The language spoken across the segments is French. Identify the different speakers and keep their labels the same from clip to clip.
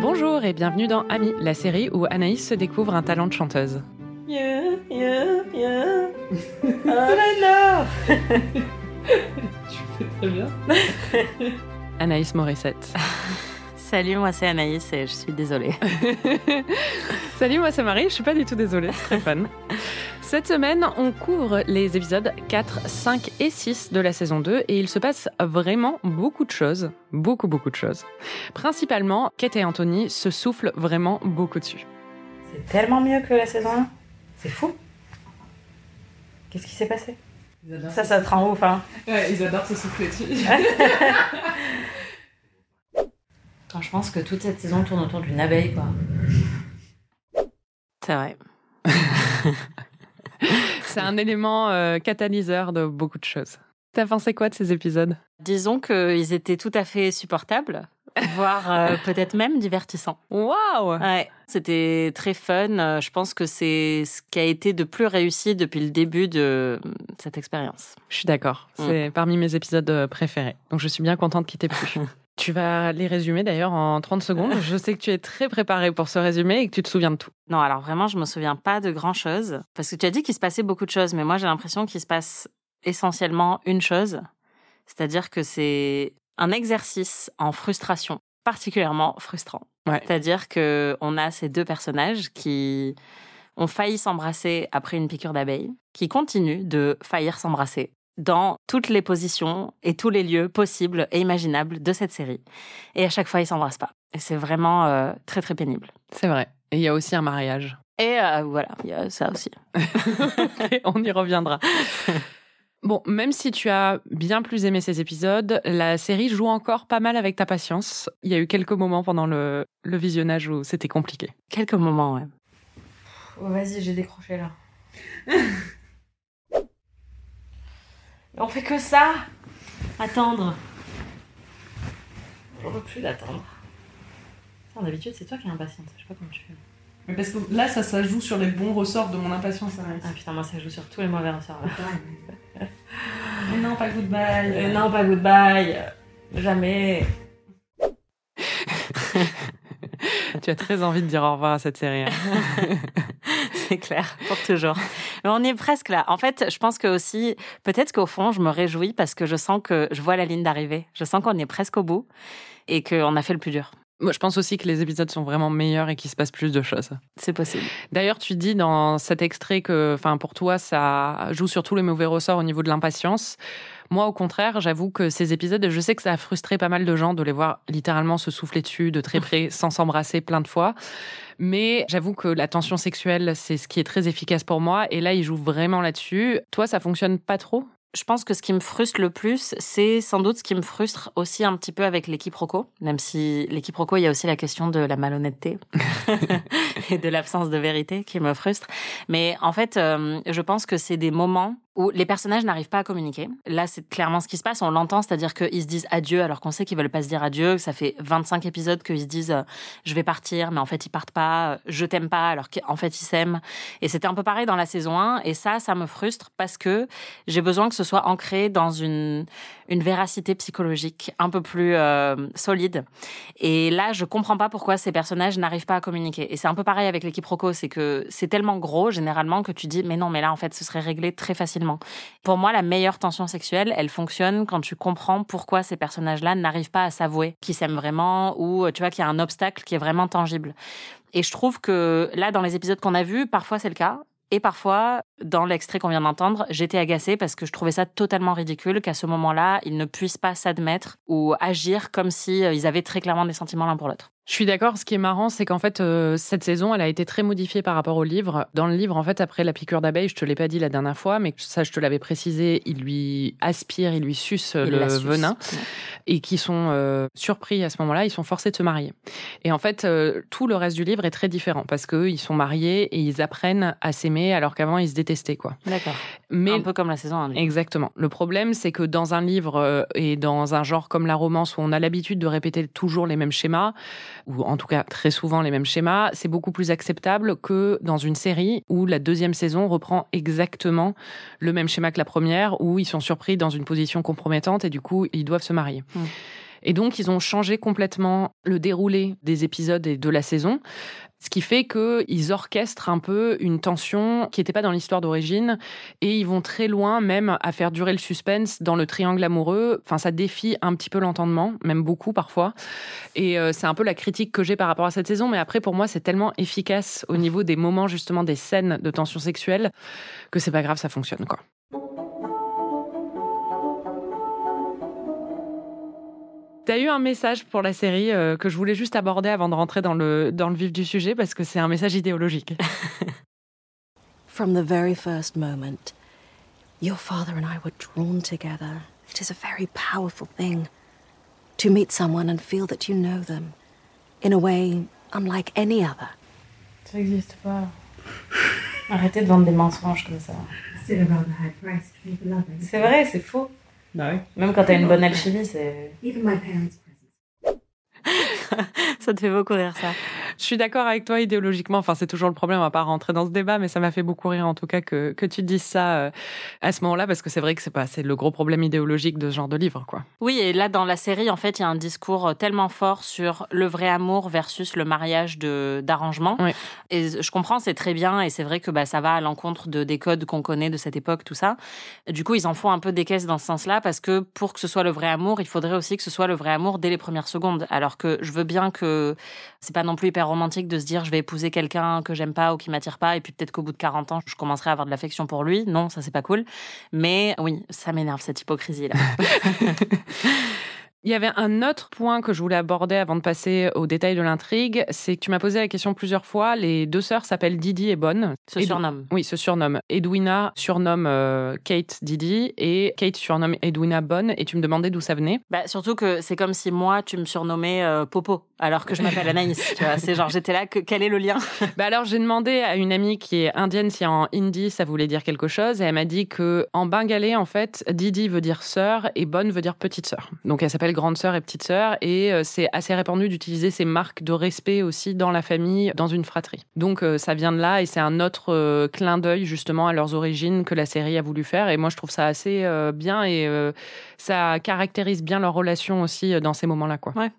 Speaker 1: Bonjour et bienvenue dans Ami, la série où Anaïs se découvre un talent de chanteuse.
Speaker 2: Yeah, yeah, yeah. Oh là là
Speaker 3: Tu fais très bien.
Speaker 1: Anaïs Morissette.
Speaker 2: Salut, moi c'est Anaïs et je suis désolée.
Speaker 1: Salut, moi c'est Marie, je suis pas du tout désolée, c'est très fun. Cette semaine, on couvre les épisodes 4, 5 et 6 de la saison 2 et il se passe vraiment beaucoup de choses. Beaucoup, beaucoup de choses. Principalement, Kate et Anthony se soufflent vraiment beaucoup dessus.
Speaker 2: C'est tellement mieux que la saison 1. C'est fou. Qu'est-ce qui s'est passé? Ça, ça te rend ouf, hein
Speaker 3: Ouais, ils adorent se souffler dessus.
Speaker 2: Quand je pense que toute cette saison tourne autour d'une abeille, quoi. C'est vrai.
Speaker 1: C'est un élément euh, catalyseur de beaucoup de choses. T'as pensé quoi de ces épisodes?
Speaker 2: Disons qu'ils étaient tout à fait supportables, voire euh, peut-être même divertissants.
Speaker 1: Waouh
Speaker 2: Ouais, c'était très fun. Euh, Je pense que c'est ce qui a été de plus réussi depuis le début de cette expérience.
Speaker 1: Je suis d'accord.
Speaker 2: Mm.
Speaker 1: C'est parmi mes épisodes préférés. Donc je suis bien contente qu'il t'ait plu. tu vas les résumer d'ailleurs en 30 secondes. Je sais que tu es très préparée pour ce résumé et que tu te souviens de tout.
Speaker 2: Non, alors vraiment, je me souviens pas de grand chose. Parce que tu as dit qu'il se passait beaucoup de choses, mais moi j'ai l'impression qu'il se passe essentiellement une chose. C'est-à-dire que c'est un exercice en frustration, particulièrement frustrant.
Speaker 1: Ouais.
Speaker 2: C'est-à-dire que on a ces deux personnages qui ont failli s'embrasser après une piqûre d'abeille, qui continuent de faillir s'embrasser dans toutes les positions et tous les lieux possibles et imaginables de cette série. Et à chaque fois, ils s'embrassent pas. Et c'est vraiment euh, très très pénible.
Speaker 1: C'est vrai. Et il y a aussi un mariage.
Speaker 2: Et euh, voilà, il y a ça aussi.
Speaker 1: On y reviendra. Bon, même si tu as bien plus aimé ces épisodes, la série joue encore pas mal avec ta patience. Il y a eu quelques moments pendant le, le visionnage où c'était compliqué.
Speaker 2: Quelques moments, ouais. Vas-y, j'ai décroché là. On fait que ça Attendre. J'en peux plus d'attendre. D'habitude, c'est toi qui es impatiente. Je sais pas comment tu fais.
Speaker 3: Mais parce que là, ça, ça joue sur les bons ressorts de mon impatience.
Speaker 2: Ah putain, moi ça joue sur tous les mauvais ressorts. là.
Speaker 3: Mais non, pas goodbye.
Speaker 2: Euh, non, pas goodbye. Jamais.
Speaker 1: tu as très envie de dire au revoir à cette série. hein.
Speaker 2: C'est clair, pour toujours. Mais on est presque là. En fait, je pense que aussi, peut-être qu'au fond, je me réjouis parce que je sens que je vois la ligne d'arrivée. Je sens qu'on est presque au bout et qu'on a fait le plus dur.
Speaker 1: Moi, je pense aussi que les épisodes sont vraiment meilleurs et qu'il se passe plus de choses.
Speaker 2: C'est possible.
Speaker 1: D'ailleurs, tu dis dans cet extrait que, enfin, pour toi, ça joue sur tous les mauvais ressorts au niveau de l'impatience. Moi, au contraire, j'avoue que ces épisodes, je sais que ça a frustré pas mal de gens de les voir littéralement se souffler dessus de très près, sans s'embrasser plein de fois. Mais j'avoue que la tension sexuelle, c'est ce qui est très efficace pour moi. Et là, ils jouent vraiment là-dessus. Toi, ça fonctionne pas trop?
Speaker 2: Je pense que ce qui me frustre le plus, c'est sans doute ce qui me frustre aussi un petit peu avec l'équipe Rocco. Même si l'équipe Rocco, il y a aussi la question de la malhonnêteté et de l'absence de vérité qui me frustre. Mais en fait, euh, je pense que c'est des moments où les personnages n'arrivent pas à communiquer. Là, c'est clairement ce qui se passe. On l'entend, c'est-à-dire qu'ils se disent adieu alors qu'on sait qu'ils veulent pas se dire adieu. Ça fait 25 épisodes qu'ils se disent euh, je vais partir, mais en fait ils partent pas. euh, Je t'aime pas alors qu'en fait ils s'aiment. Et c'était un peu pareil dans la saison 1. Et ça, ça me frustre parce que j'ai besoin que ce soit ancré dans une une véracité psychologique un peu plus euh, solide. Et là, je comprends pas pourquoi ces personnages n'arrivent pas à communiquer. Et c'est un peu pareil avec l'équipe Rocco, c'est que c'est tellement gros généralement que tu dis mais non, mais là en fait ce serait réglé très facilement. Pour moi, la meilleure tension sexuelle, elle fonctionne quand tu comprends pourquoi ces personnages-là n'arrivent pas à s'avouer qu'ils s'aiment vraiment ou tu vois qu'il y a un obstacle qui est vraiment tangible. Et je trouve que là, dans les épisodes qu'on a vus, parfois c'est le cas. Et parfois, dans l'extrait qu'on vient d'entendre, j'étais agacée parce que je trouvais ça totalement ridicule qu'à ce moment-là, ils ne puissent pas s'admettre ou agir comme si euh, ils avaient très clairement des sentiments l'un pour l'autre.
Speaker 1: Je suis d'accord. Ce qui est marrant, c'est qu'en fait, euh, cette saison, elle a été très modifiée par rapport au livre. Dans le livre, en fait, après la piqûre d'abeille, je te l'ai pas dit la dernière fois, mais ça, je te l'avais précisé, il lui aspire, il lui suce le venin, et qui sont euh, surpris à ce moment-là, ils sont forcés de se marier. Et en fait, euh, tout le reste du livre est très différent parce qu'eux, ils sont mariés et ils apprennent à s'aimer alors qu'avant, ils se détestaient, quoi.
Speaker 2: D'accord.
Speaker 1: Mais
Speaker 2: Un peu comme la saison 1.
Speaker 1: Exactement. Le problème, c'est que dans un livre euh, et dans un genre comme la romance où on a l'habitude de répéter toujours les mêmes schémas, ou en tout cas très souvent les mêmes schémas, c'est beaucoup plus acceptable que dans une série où la deuxième saison reprend exactement le même schéma que la première, où ils sont surpris dans une position compromettante et du coup, ils doivent se marier.
Speaker 2: Mm.
Speaker 1: Et donc, ils ont changé complètement le déroulé des épisodes et de la saison. Ce qui fait qu'ils orchestrent un peu une tension qui n'était pas dans l'histoire d'origine et ils vont très loin même à faire durer le suspense dans le triangle amoureux. Enfin, ça défie un petit peu l'entendement, même beaucoup parfois. Et euh, c'est un peu la critique que j'ai par rapport à cette saison. Mais après, pour moi, c'est tellement efficace au niveau des moments, justement, des scènes de tension sexuelle que c'est pas grave, ça fonctionne, quoi. Tu as eu un message pour la série euh, que je voulais juste aborder avant de rentrer dans le, dans le vif du sujet parce que c'est un message idéologique.
Speaker 4: From the very first moment, your father and I were drawn together. It is a very powerful thing to meet someone and feel that you know them in a way unlike any other.
Speaker 2: Ça n'existe pas. Arrêtez de vendre des mensonges comme ça. C'est vrai, c'est faux.
Speaker 3: Bah oui.
Speaker 2: Même quand t'as une bonne alchimie, c'est. Ça te fait beaucoup rire, ça.
Speaker 1: Je suis d'accord avec toi idéologiquement. Enfin, c'est toujours le problème. On va pas rentrer dans ce débat, mais ça m'a fait beaucoup rire en tout cas que, que tu dises ça euh, à ce moment-là parce que c'est vrai que c'est pas c'est le gros problème idéologique de ce genre de livre, quoi.
Speaker 2: Oui, et là, dans la série, en fait, il y a un discours tellement fort sur le vrai amour versus le mariage de d'arrangement.
Speaker 1: Oui.
Speaker 2: Et je comprends, c'est très bien, et c'est vrai que bah, ça va à l'encontre de, des codes qu'on connaît de cette époque, tout ça. Du coup, ils en font un peu des caisses dans ce sens-là, parce que pour que ce soit le vrai amour, il faudrait aussi que ce soit le vrai amour dès les premières secondes. Alors que je veux bien que c'est pas non plus hyper romantique de se dire je vais épouser quelqu'un que j'aime pas ou qui m'attire pas, et puis peut-être qu'au bout de 40 ans, je commencerai à avoir de l'affection pour lui. Non, ça c'est pas cool. Mais oui, ça m'énerve cette hypocrisie-là.
Speaker 1: Il y avait un autre point que je voulais aborder avant de passer aux détails de l'intrigue, c'est que tu m'as posé la question plusieurs fois. Les deux sœurs s'appellent Didi et Bonne.
Speaker 2: Se
Speaker 1: Edu-
Speaker 2: surnomme.
Speaker 1: Oui, se surnomment. Edwina surnomme euh, Kate Didi et Kate surnomme Edwina Bonne. Et tu me demandais d'où ça venait.
Speaker 2: Bah, surtout que c'est comme si moi, tu me surnommais euh, Popo, alors que je m'appelle Anaïs. tu vois, c'est genre, j'étais là, que, quel est le lien?
Speaker 1: Bah alors j'ai demandé à une amie qui est indienne si en hindi ça voulait dire quelque chose et elle m'a dit que en bengalais en fait Didi veut dire sœur et Bonne veut dire petite sœur. Donc elle s'appelle grande sœur et petite sœur et euh, c'est assez répandu d'utiliser ces marques de respect aussi dans la famille, dans une fratrie. Donc euh, ça vient de là et c'est un autre euh, clin d'œil justement à leurs origines que la série a voulu faire et moi je trouve ça assez bien et ça caractérise bien leur relation aussi dans ces moments-là quoi.
Speaker 2: Ouais.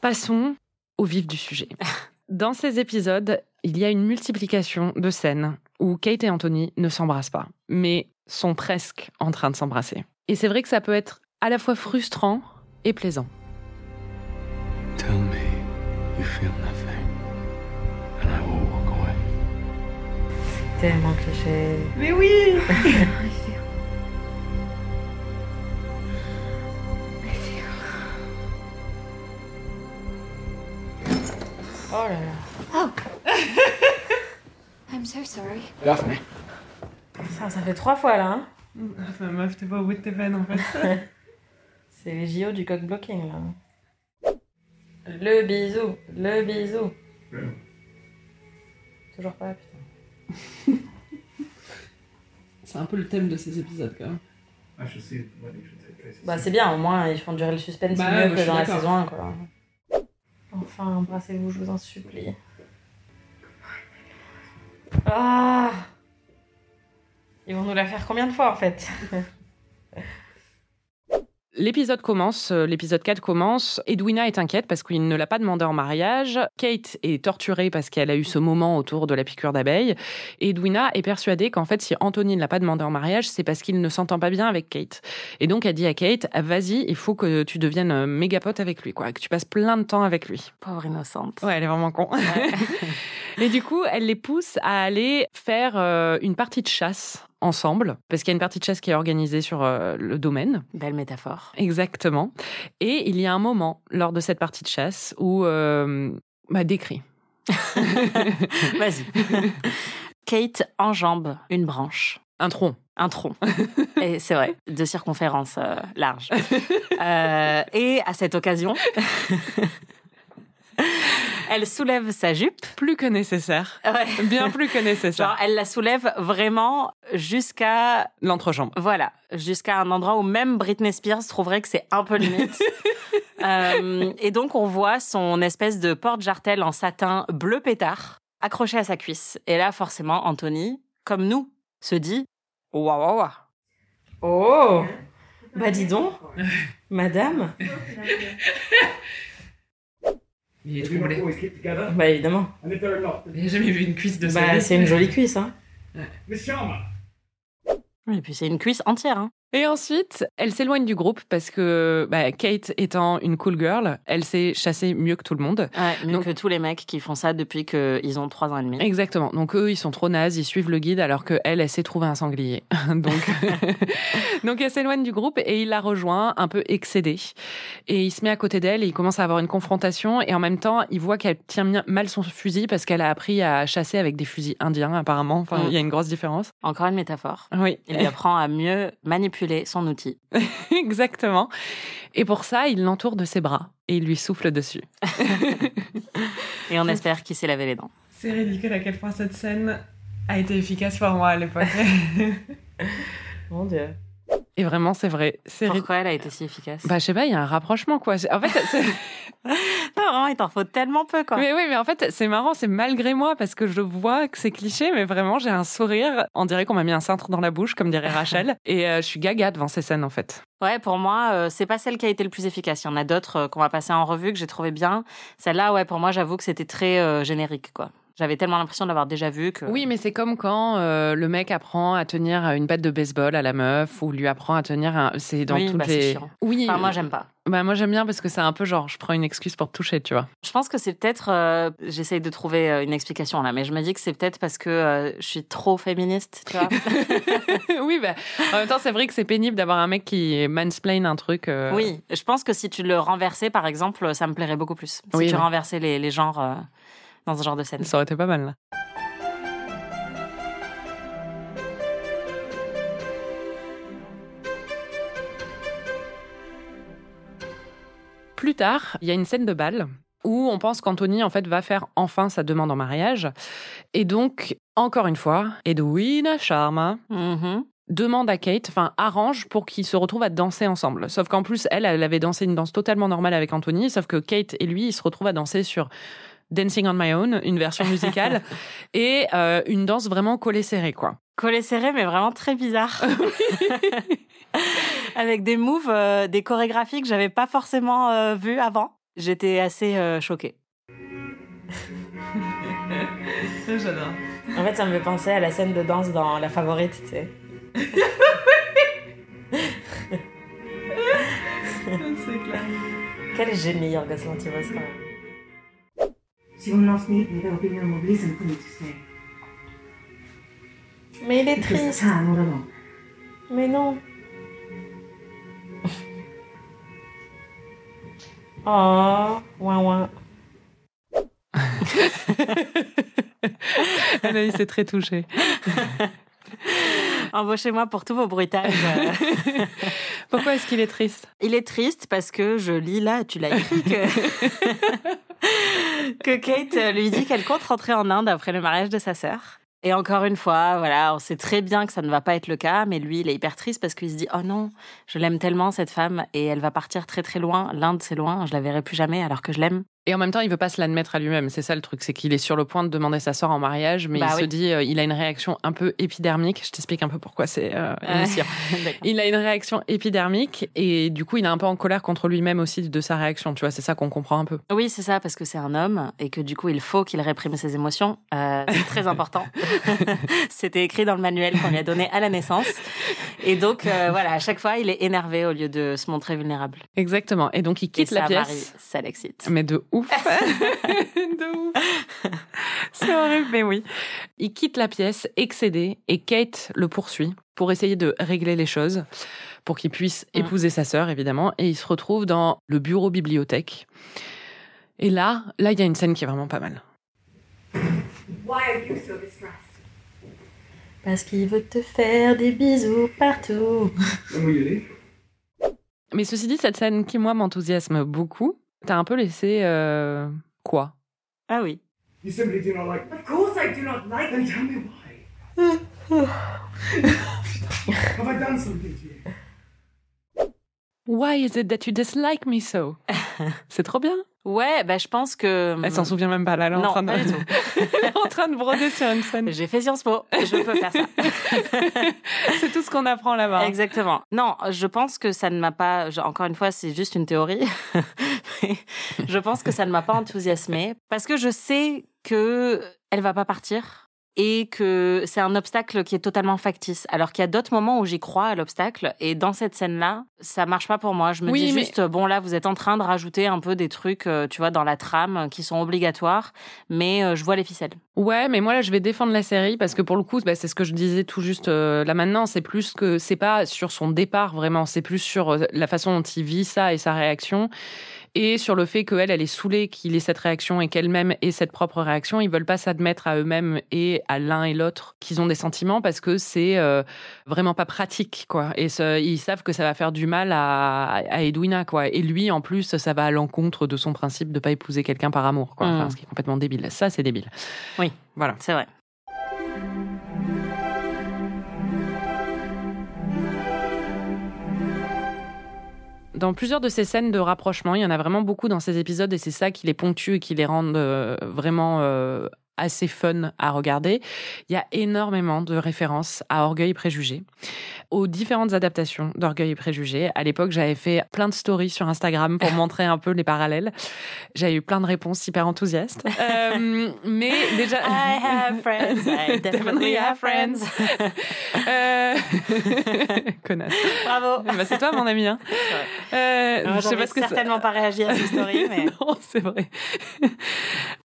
Speaker 1: Passons au vif du sujet. Dans ces épisodes, il y a une multiplication de scènes où Kate et Anthony ne s'embrassent pas, mais sont presque en train de s'embrasser. Et c'est vrai que ça peut être à la fois frustrant et plaisant.
Speaker 5: Tell me you feel nothing, and I will walk away.
Speaker 2: Tellement cliché.
Speaker 3: Mais oui
Speaker 2: Oh là là.
Speaker 6: I'm so sorry.
Speaker 5: Daphne.
Speaker 2: Ça, ça fait trois fois là. hein.
Speaker 3: Enfin, meuf, t'es pas au bout de tes peines en fait.
Speaker 2: c'est les JO du cock blocking là. Le bisou, le bisou. Toujours pas, putain.
Speaker 3: C'est un peu le thème de ces épisodes quand même.
Speaker 5: I should see the wedding should take place.
Speaker 2: Bah c'est bien, au moins ils font durer le suspense
Speaker 3: Bah
Speaker 2: mieux
Speaker 3: ouais, je
Speaker 2: que dans la saison 1 quoi. Enfin, embrassez-vous, je vous en supplie. Ah. Ils vont nous la faire combien de fois en fait?
Speaker 1: L'épisode commence, euh, l'épisode 4 commence. Edwina est inquiète parce qu'il ne l'a pas demandé en mariage. Kate est torturée parce qu'elle a eu ce moment autour de la piqûre d'abeille. Edwina est persuadée qu'en fait, si Anthony ne l'a pas demandé en mariage, c'est parce qu'il ne s'entend pas bien avec Kate. Et donc, elle dit à Kate, vas-y, il faut que tu deviennes euh, méga pote avec lui, quoi, que tu passes plein de temps avec lui.
Speaker 2: Pauvre innocente.
Speaker 1: Ouais, elle est vraiment con. Et du coup, elle les pousse à aller faire euh, une partie de chasse ensemble, parce qu'il y a une partie de chasse qui est organisée sur euh, le domaine.
Speaker 2: Belle métaphore.
Speaker 1: Exactement. Et il y a un moment lors de cette partie de chasse où, euh, bah, des cris.
Speaker 2: Vas-y. Kate enjambe une branche.
Speaker 1: Un tronc.
Speaker 2: Un tronc. Et c'est vrai, de circonférence euh, large. Euh, et à cette occasion, elle soulève sa jupe.
Speaker 1: Plus que nécessaire.
Speaker 2: Ouais.
Speaker 1: Bien plus que nécessaire.
Speaker 2: Genre, elle la soulève vraiment jusqu'à,
Speaker 1: L'entrejambe.
Speaker 2: voilà, jusqu'à un endroit où même Britney Spears trouverait que c'est un peu limite. Euh, et donc, on voit son espèce de porte-jartel en satin bleu pétard accroché à sa cuisse. Et là, forcément, Anthony, comme nous, se dit Waouh, waouh, waouh. Oh Bah dis donc, madame.
Speaker 3: Il est troublé.
Speaker 2: Bah évidemment.
Speaker 3: J'ai jamais vu une cuisse de sa
Speaker 2: Bah c'est une jolie cuisse, hein. Et puis c'est une cuisse entière, hein.
Speaker 1: Et ensuite, elle s'éloigne du groupe parce que bah, Kate étant une cool girl, elle s'est chassée mieux que tout le monde.
Speaker 2: Ouais, mieux
Speaker 1: Donc-
Speaker 2: que tous les mecs qui font ça depuis qu'ils ont trois ans et demi.
Speaker 1: Exactement. Donc eux, ils sont trop nazes, ils suivent le guide alors que elle, elle s'est trouvé un sanglier. Donc, donc elle s'éloigne du groupe et il la rejoint, un peu excédé. Et il se met à côté d'elle et il commence à avoir une confrontation. Et en même temps, il voit qu'elle tient mal son fusil parce qu'elle a appris à chasser avec des fusils indiens apparemment. Enfin,
Speaker 2: Mm.
Speaker 1: il y a une grosse différence.
Speaker 2: Encore une métaphore.
Speaker 1: Oui,
Speaker 2: Il apprend à mieux manipuler son outil.
Speaker 1: exactement. Et pour ça, il l'entoure de ses bras et il lui souffle dessus.
Speaker 2: Et on espère qu'il s'est lavé les dents.
Speaker 3: C'est ridicule à quel point cette scène a été efficace pour moi à l'époque.
Speaker 2: Mon dieu.
Speaker 1: Et vraiment, c'est vrai.
Speaker 2: Pourquoi elle a été si efficace?
Speaker 1: Bah, je sais pas, il y a un rapprochement, quoi. En fait,
Speaker 2: Non, vraiment, il t'en faut tellement peu, quoi.
Speaker 1: Mais oui, mais en fait, c'est marrant, c'est malgré moi parce que je vois que c'est cliché, mais vraiment, j'ai un sourire. On dirait qu'on m'a mis un cintre dans la bouche, comme dirait Rachel. et euh, je suis gaga devant ces scènes, en fait.
Speaker 2: Ouais, pour moi, euh, c'est pas celle qui a été le plus efficace. Il y en a d'autres euh, qu'on va passer en revue que j'ai trouvé bien. Celle-là, ouais, pour moi, j'avoue que c'était très euh, générique, quoi. J'avais tellement l'impression de l'avoir déjà vu que.
Speaker 1: Oui, mais c'est comme quand euh, le mec apprend à tenir une batte de baseball à la meuf ou lui apprend à tenir un. C'est dans
Speaker 2: Oui,
Speaker 1: toutes
Speaker 2: bah,
Speaker 1: les.
Speaker 2: chiant.
Speaker 1: Oui.
Speaker 2: Enfin, moi, j'aime pas.
Speaker 1: Bah, moi, j'aime bien parce que c'est un peu genre, je prends une excuse pour te toucher, tu vois.
Speaker 2: Je pense que c'est peut-être. euh, J'essaye de trouver euh, une explication là, mais je me dis que c'est peut-être parce que euh, je suis trop féministe, tu vois.
Speaker 1: oui, bah, en même temps, c'est vrai que c'est pénible d'avoir un mec qui mansplain un truc.
Speaker 2: Oui, je pense que si tu le renversais, par exemple, ça me plairait beaucoup plus. Si
Speaker 1: Oui,
Speaker 2: tu
Speaker 1: oui.
Speaker 2: renversais les, les genres dans ce genre de scène.
Speaker 1: Ça aurait été pas mal, là. Plus tard, il y a une scène de bal où on pense qu'Anthony en fait va faire enfin sa demande en mariage et donc encore une fois Edwina Sharma
Speaker 2: Mhm.
Speaker 1: demande à Kate, enfin arrange pour qu'ils se retrouvent à danser ensemble. Sauf qu'en plus elle, elle avait dansé une danse totalement normale avec Anthony, sauf que Kate et lui ils se retrouvent à danser sur Dancing on My Own, une version musicale et euh, une danse vraiment collée serrée quoi.
Speaker 2: Collé serré, mais vraiment très bizarre. Avec des moves, euh, des chorégraphies que j'avais pas forcément euh, vues avant. J'étais assez euh, choquée.
Speaker 3: J'adore.
Speaker 2: En fait, ça me fait penser à la scène de danse dans La Favorite, tu sais.
Speaker 3: C'est clair.
Speaker 2: Quel génie, Yorgos Lanthimos, quand même.
Speaker 7: Not need me. Will be no more reason for me stay.
Speaker 2: Mais il est triste.
Speaker 7: plan all along.
Speaker 2: Mais non. Oh, ouin ouin.
Speaker 1: Anaïs est très touchée.
Speaker 2: Embauchez-moi pour tous vos bruitages.
Speaker 1: Pourquoi est-ce qu'il est triste?
Speaker 2: Il est triste parce que je lis là, tu l'as écrit, que... que Kate lui dit qu'elle compte rentrer en Inde après le mariage de sa sœur. Et encore une fois, voilà, on sait très bien que ça ne va pas être le cas, mais lui, il est hyper triste parce qu'il se dit Oh non, je l'aime tellement cette femme et elle va partir très très loin. L'Inde, c'est loin, je la verrai plus jamais alors que je l'aime.
Speaker 1: Et en même temps, il veut pas se l'admettre à lui-même. C'est ça le truc, c'est qu'il est sur le point de demander sa sœur en mariage, mais
Speaker 2: Bah
Speaker 1: il
Speaker 2: oui.
Speaker 1: se dit, euh, il a une réaction un peu épidermique. Je t'explique un peu pourquoi c'est euh. Il a une réaction épidermique et du coup, il est un peu en colère contre lui-même aussi de sa réaction. Tu vois, c'est ça qu'on comprend un peu.
Speaker 2: Oui, c'est ça, parce que c'est un homme et que du coup, il faut qu'il réprime ses émotions. Euh, c'est très important. C'était écrit dans le manuel qu'on lui a donné à la naissance. Et donc, euh, voilà, à chaque fois, il est énervé au lieu de se montrer vulnérable.
Speaker 1: Exactement. Et donc, il
Speaker 2: Et
Speaker 1: quitte la
Speaker 2: ça,
Speaker 1: pièce.
Speaker 2: Marie, ça l'excite.
Speaker 1: Mais de ouf. de ouf. C'est horrible, mais oui. Il quitte la pièce, excédé, et Kate le poursuit pour essayer de régler les choses, pour qu'il puisse
Speaker 2: Mm.
Speaker 1: épouser sa sœur, évidemment. Et il se retrouve dans le bureau bibliothèque. Et là, là, il y a une scène qui est vraiment pas mal.
Speaker 7: Why are you so distressed?
Speaker 2: Parce qu'il veut te faire des bisous partout.
Speaker 1: Mais ceci dit, cette scène qui, moi, m'enthousiasme beaucoup, t'as un peu laissé... euh, quoi?
Speaker 2: Ah oui.
Speaker 5: You simply do not like.
Speaker 7: Of course I do not like
Speaker 5: Then tell me why. Have I done something to you?
Speaker 1: Why is it that you dislike me so? C'est trop bien.
Speaker 2: Ouais, bah, je pense que.
Speaker 1: Elle s'en souvient même pas. Là, elle est en train de,
Speaker 2: pas du tout.
Speaker 1: Elle est en train de broder sur une scène.
Speaker 2: J'ai fait Sciences Po, je peux faire ça.
Speaker 1: C'est tout ce qu'on apprend là-bas.
Speaker 2: Exactement. Non, je pense que ça ne m'a pas. Encore une fois, c'est juste une théorie. Je pense que ça ne m'a pas enthousiasmée parce que je sais que elle va pas partir et que c'est un obstacle qui est totalement factice. Alors qu'il y a d'autres moments où j'y crois à l'obstacle et dans cette scène-là, ça marche pas pour moi. Je me
Speaker 1: Oui,
Speaker 2: dis
Speaker 1: mais-
Speaker 2: juste bon là, vous êtes en train de rajouter un peu des trucs, euh, tu vois, dans la trame euh, qui sont obligatoires, mais euh, je vois les ficelles.
Speaker 1: Ouais, mais moi là, je vais défendre la série parce que pour le coup, bah, c'est ce que je disais tout juste euh, là maintenant. C'est plus que c'est pas sur son départ vraiment, c'est plus sur la façon dont il vit ça et sa réaction. Et sur le fait qu'elle, elle est saoulée qu'il ait cette réaction et qu'elle-même ait cette propre réaction, ils veulent pas s'admettre à eux-mêmes et à l'un et l'autre qu'ils ont des sentiments parce que c'est euh, vraiment pas pratique, quoi. Et ce- ils savent que ça va faire du mal à, à Edwina, quoi. Et lui, en plus, ça va à l'encontre de son principe de pas épouser quelqu'un par amour, quoi. Enfin,
Speaker 2: Mm.
Speaker 1: ce qui est complètement débile. Ça, c'est débile.
Speaker 2: Oui.
Speaker 1: Voilà.
Speaker 2: C'est vrai.
Speaker 1: Dans plusieurs de ces scènes de rapprochement, il y en a vraiment beaucoup dans ces épisodes et c'est ça qui les ponctue et qui les rend euh, vraiment euh, assez fun à regarder. Il y a énormément de références à Orgueil et Préjugés, aux différentes adaptations d'Orgueil et Préjugés. À l'époque, j'avais fait plein de stories sur Instagram pour montrer un peu les parallèles. J'avais eu plein de réponses hyper enthousiastes. Euh, mais déjà...
Speaker 2: I have friends, I definitely have friends.
Speaker 1: Euh, Connasse.
Speaker 2: Bravo.
Speaker 1: Bah, c'est toi, mon ami. Hein. Euh,
Speaker 2: Moi,
Speaker 1: je sais pas ce que ça-
Speaker 2: certainement pas réagi à ces stories, mais
Speaker 1: non, c'est vrai.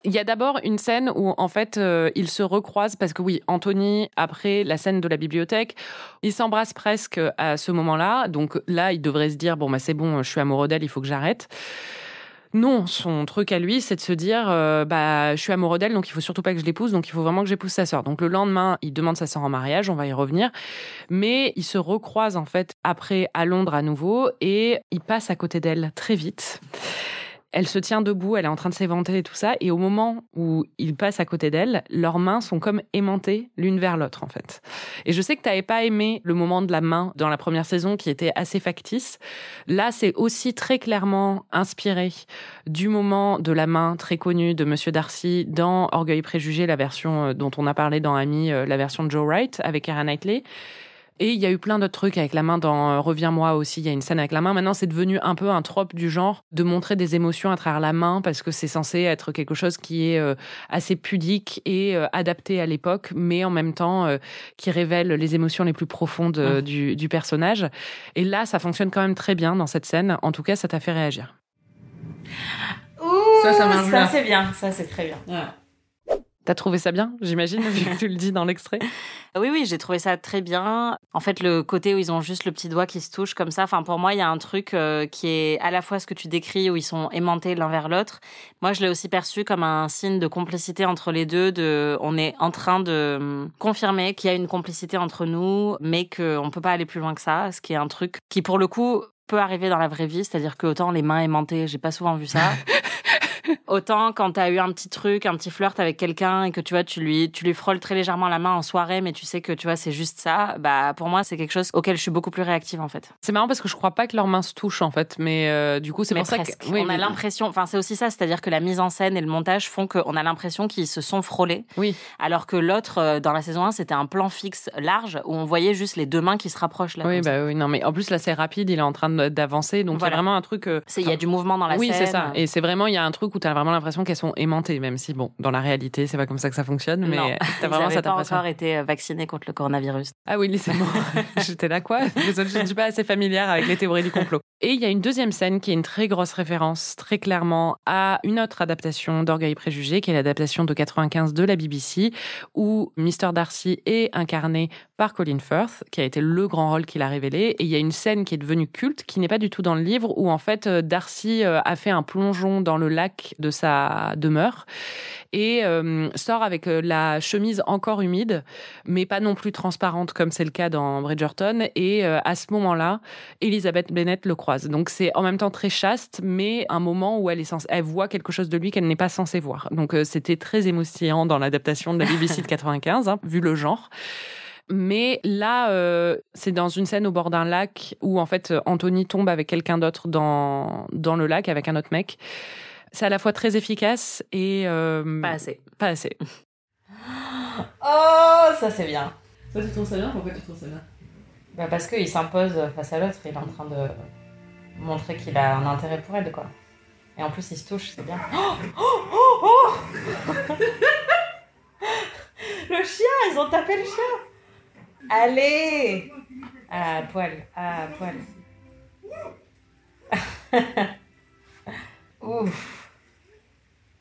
Speaker 1: Il y a d'abord une scène où, en fait, euh, ils se recroisent parce que, oui, Anthony, après la scène de la bibliothèque, ils s'embrassent presque à ce moment-là. Donc là, il devrait se dire bon, bah, c'est bon, je suis amoureux d'elle, il faut que j'arrête. Non, son truc à lui, c'est de se dire, euh, bah, je suis amoureux d'elle, donc il faut surtout pas que je l'épouse, donc il faut vraiment que j'épouse sa sœur. Donc le lendemain, il demande sa sœur en mariage, on va y revenir, mais il se recroise en fait après à Londres à nouveau et il passe à côté d'elle très vite. Elle se tient debout, elle est en train de s'éventer et tout ça, et au moment où il passe à côté d'elle, leurs mains sont comme aimantées l'une vers l'autre en fait. Et je sais que tu n'avais pas aimé le moment de la main dans la première saison qui était assez factice. Là, c'est aussi très clairement inspiré du moment de la main très connue de Monsieur Darcy dans Orgueil Préjugé, la version euh, dont on a parlé dans Ami, euh, la version de Joe Wright avec Keira Knightley. Et il y a eu plein d'autres trucs avec la main dans euh, Reviens-moi aussi. Il y a une scène avec la main. Maintenant, c'est devenu un peu un trope du genre de montrer des émotions à travers la main parce que c'est censé être quelque chose qui est euh, assez pudique et euh, adapté à l'époque, mais en même temps qui révèle les émotions les plus profondes du, du personnage. Et là, ça fonctionne quand même très bien dans cette scène. En tout cas, ça t'a fait réagir.
Speaker 3: Ça, ça marche bien.
Speaker 2: c'est bien, ça c'est très bien.
Speaker 1: T'as trouvé ça bien, j'imagine, vu que tu le dis dans l'extrait?
Speaker 2: Oui, oui, j'ai trouvé ça très bien. En fait, le côté où ils ont juste le petit doigt qui se touche comme ça, enfin pour moi, il y a un truc euh, qui est à la fois ce que tu décris où ils sont aimantés l'un vers l'autre. Moi, je l'ai aussi perçu comme un signe de complicité entre les deux. De, on est en train de hum, confirmer qu'il y a une complicité entre nous, mais qu'on peut pas aller plus loin que ça. Ce qui est un truc qui, pour le coup, peut arriver dans la vraie vie, c'est-à-dire que autant les mains aimantées, j'ai pas souvent vu ça. Autant quand t'as eu un petit truc, un petit flirt avec quelqu'un et que tu vois, tu lui, tu lui frôles très légèrement la main en soirée, mais tu sais que tu vois, c'est juste ça. Bah, pour moi, c'est quelque chose auquel je suis beaucoup plus réactive en fait.
Speaker 1: C'est marrant parce que je crois pas que leurs mains se touchent en fait, mais euh, du coup c'est pour ça
Speaker 2: presque.
Speaker 1: que oui,
Speaker 2: on a l'impression, enfin c'est aussi ça, c'est-à-dire que la mise en scène et le montage font qu'on a l'impression qu'ils se sont frôlés,
Speaker 1: oui.
Speaker 2: alors que l'autre euh, dans la saison 1 c'était un plan fixe large où on voyait juste les deux mains qui se rapprochent là.
Speaker 1: Oui,
Speaker 2: ça.
Speaker 1: bah oui, non, mais en plus là c'est rapide, il est en train d'avancer, donc il y a vraiment un truc. euh,
Speaker 2: Il y a du mouvement dans la
Speaker 1: oui,
Speaker 2: scène.
Speaker 1: c'est ça. Et c'est vraiment, il y a un truc où tu as vraiment l'impression qu'elles sont aimantées, même si, bon, dans la réalité, c'est pas comme ça que ça fonctionne, mais t'as
Speaker 2: ils
Speaker 1: vraiment cette
Speaker 2: pas
Speaker 1: impression.
Speaker 2: encore été vaccinés contre le coronavirus.
Speaker 1: Ah oui, laissez-moi. J'étais là, quoi? Désolée, je ne suis pas assez familière avec les théories du complot. Et il y a une deuxième scène qui est une très grosse référence, très clairement, à une autre adaptation d'Orgueil et Préjugés, qui est l'adaptation de 95 de la BBC, où Mr. Darcy est incarné par Colin Firth, qui a été le grand rôle qu'il a révélé. Et il y a une scène qui est devenue culte, qui n'est pas du tout dans le livre, où en fait euh, Darcy euh, a fait un plongeon dans le lac de sa demeure et euh, sort avec euh, la chemise encore humide, mais pas non plus transparente comme c'est le cas dans Bridgerton. Et euh, à ce moment-là, Elizabeth Bennet le croise. Donc c'est en même temps très chaste, mais un moment où elle est censée, elle voit quelque chose de lui qu'elle n'est pas censée voir. Donc c'était très émoustillant dans l'adaptation de la BBC de 95, hein, vu le genre. Mais là, c'est dans une scène au bord d'un lac où en fait Anthony tombe avec quelqu'un d'autre dans, dans le lac avec un autre mec. C'est à la fois très efficace et euh,
Speaker 2: Pas assez.
Speaker 1: pas assez.
Speaker 2: Oh, ça c'est bien.
Speaker 3: Ça, tu trouves ça bien? Pourquoi tu trouves ça bien?
Speaker 2: Bah parce qu'il s'impose face à l'autre, il est en train de montrer qu'il a un intérêt pour elle, quoi. Et en plus, il se touche, c'est bien. Oh, oh, oh, oh le chien, ils ont tapé le chien Allez À poil, à poil. Ouf.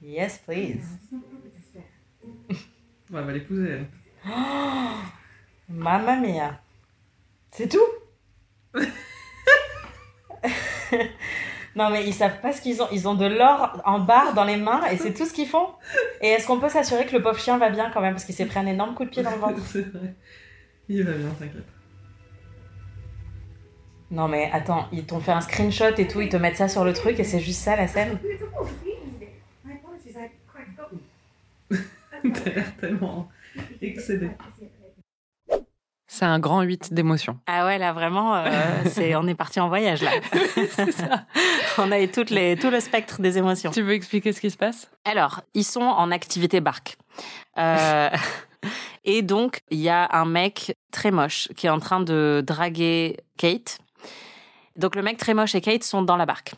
Speaker 2: Yes, please.
Speaker 3: Ouais, elle va l'épouser, elle.
Speaker 2: Mamma mia. C'est tout? Non mais ils savent pas ce qu'ils ont. Ils ont de l'or en barre dans les mains et c'est tout ce qu'ils font. Et est-ce qu'on peut s'assurer que le pauvre chien va bien quand même? Parce qu'il s'est pris un énorme coup de pied dans le ventre
Speaker 3: C'est vrai. Il va bien, t'inquiète.
Speaker 2: Non mais attends, ils t'ont fait un screenshot et tout, ils te mettent ça sur le truc et c'est juste ça la scène
Speaker 7: My apologies, I quite forgotten.
Speaker 3: T'as l'air tellement excédé.
Speaker 1: C'est un grand 8 d'émotion.
Speaker 2: Ah ouais là vraiment, euh, c'est on est parti en voyage là.
Speaker 1: c'est ça.
Speaker 2: On a eu toutes les, tout le spectre des émotions.
Speaker 1: Tu veux expliquer ce qui se passe?
Speaker 2: Alors, ils sont en activité barque. Euh, et donc, il y a un mec très moche qui est en train de draguer Kate. Donc, le mec très moche et Kate sont dans la barque.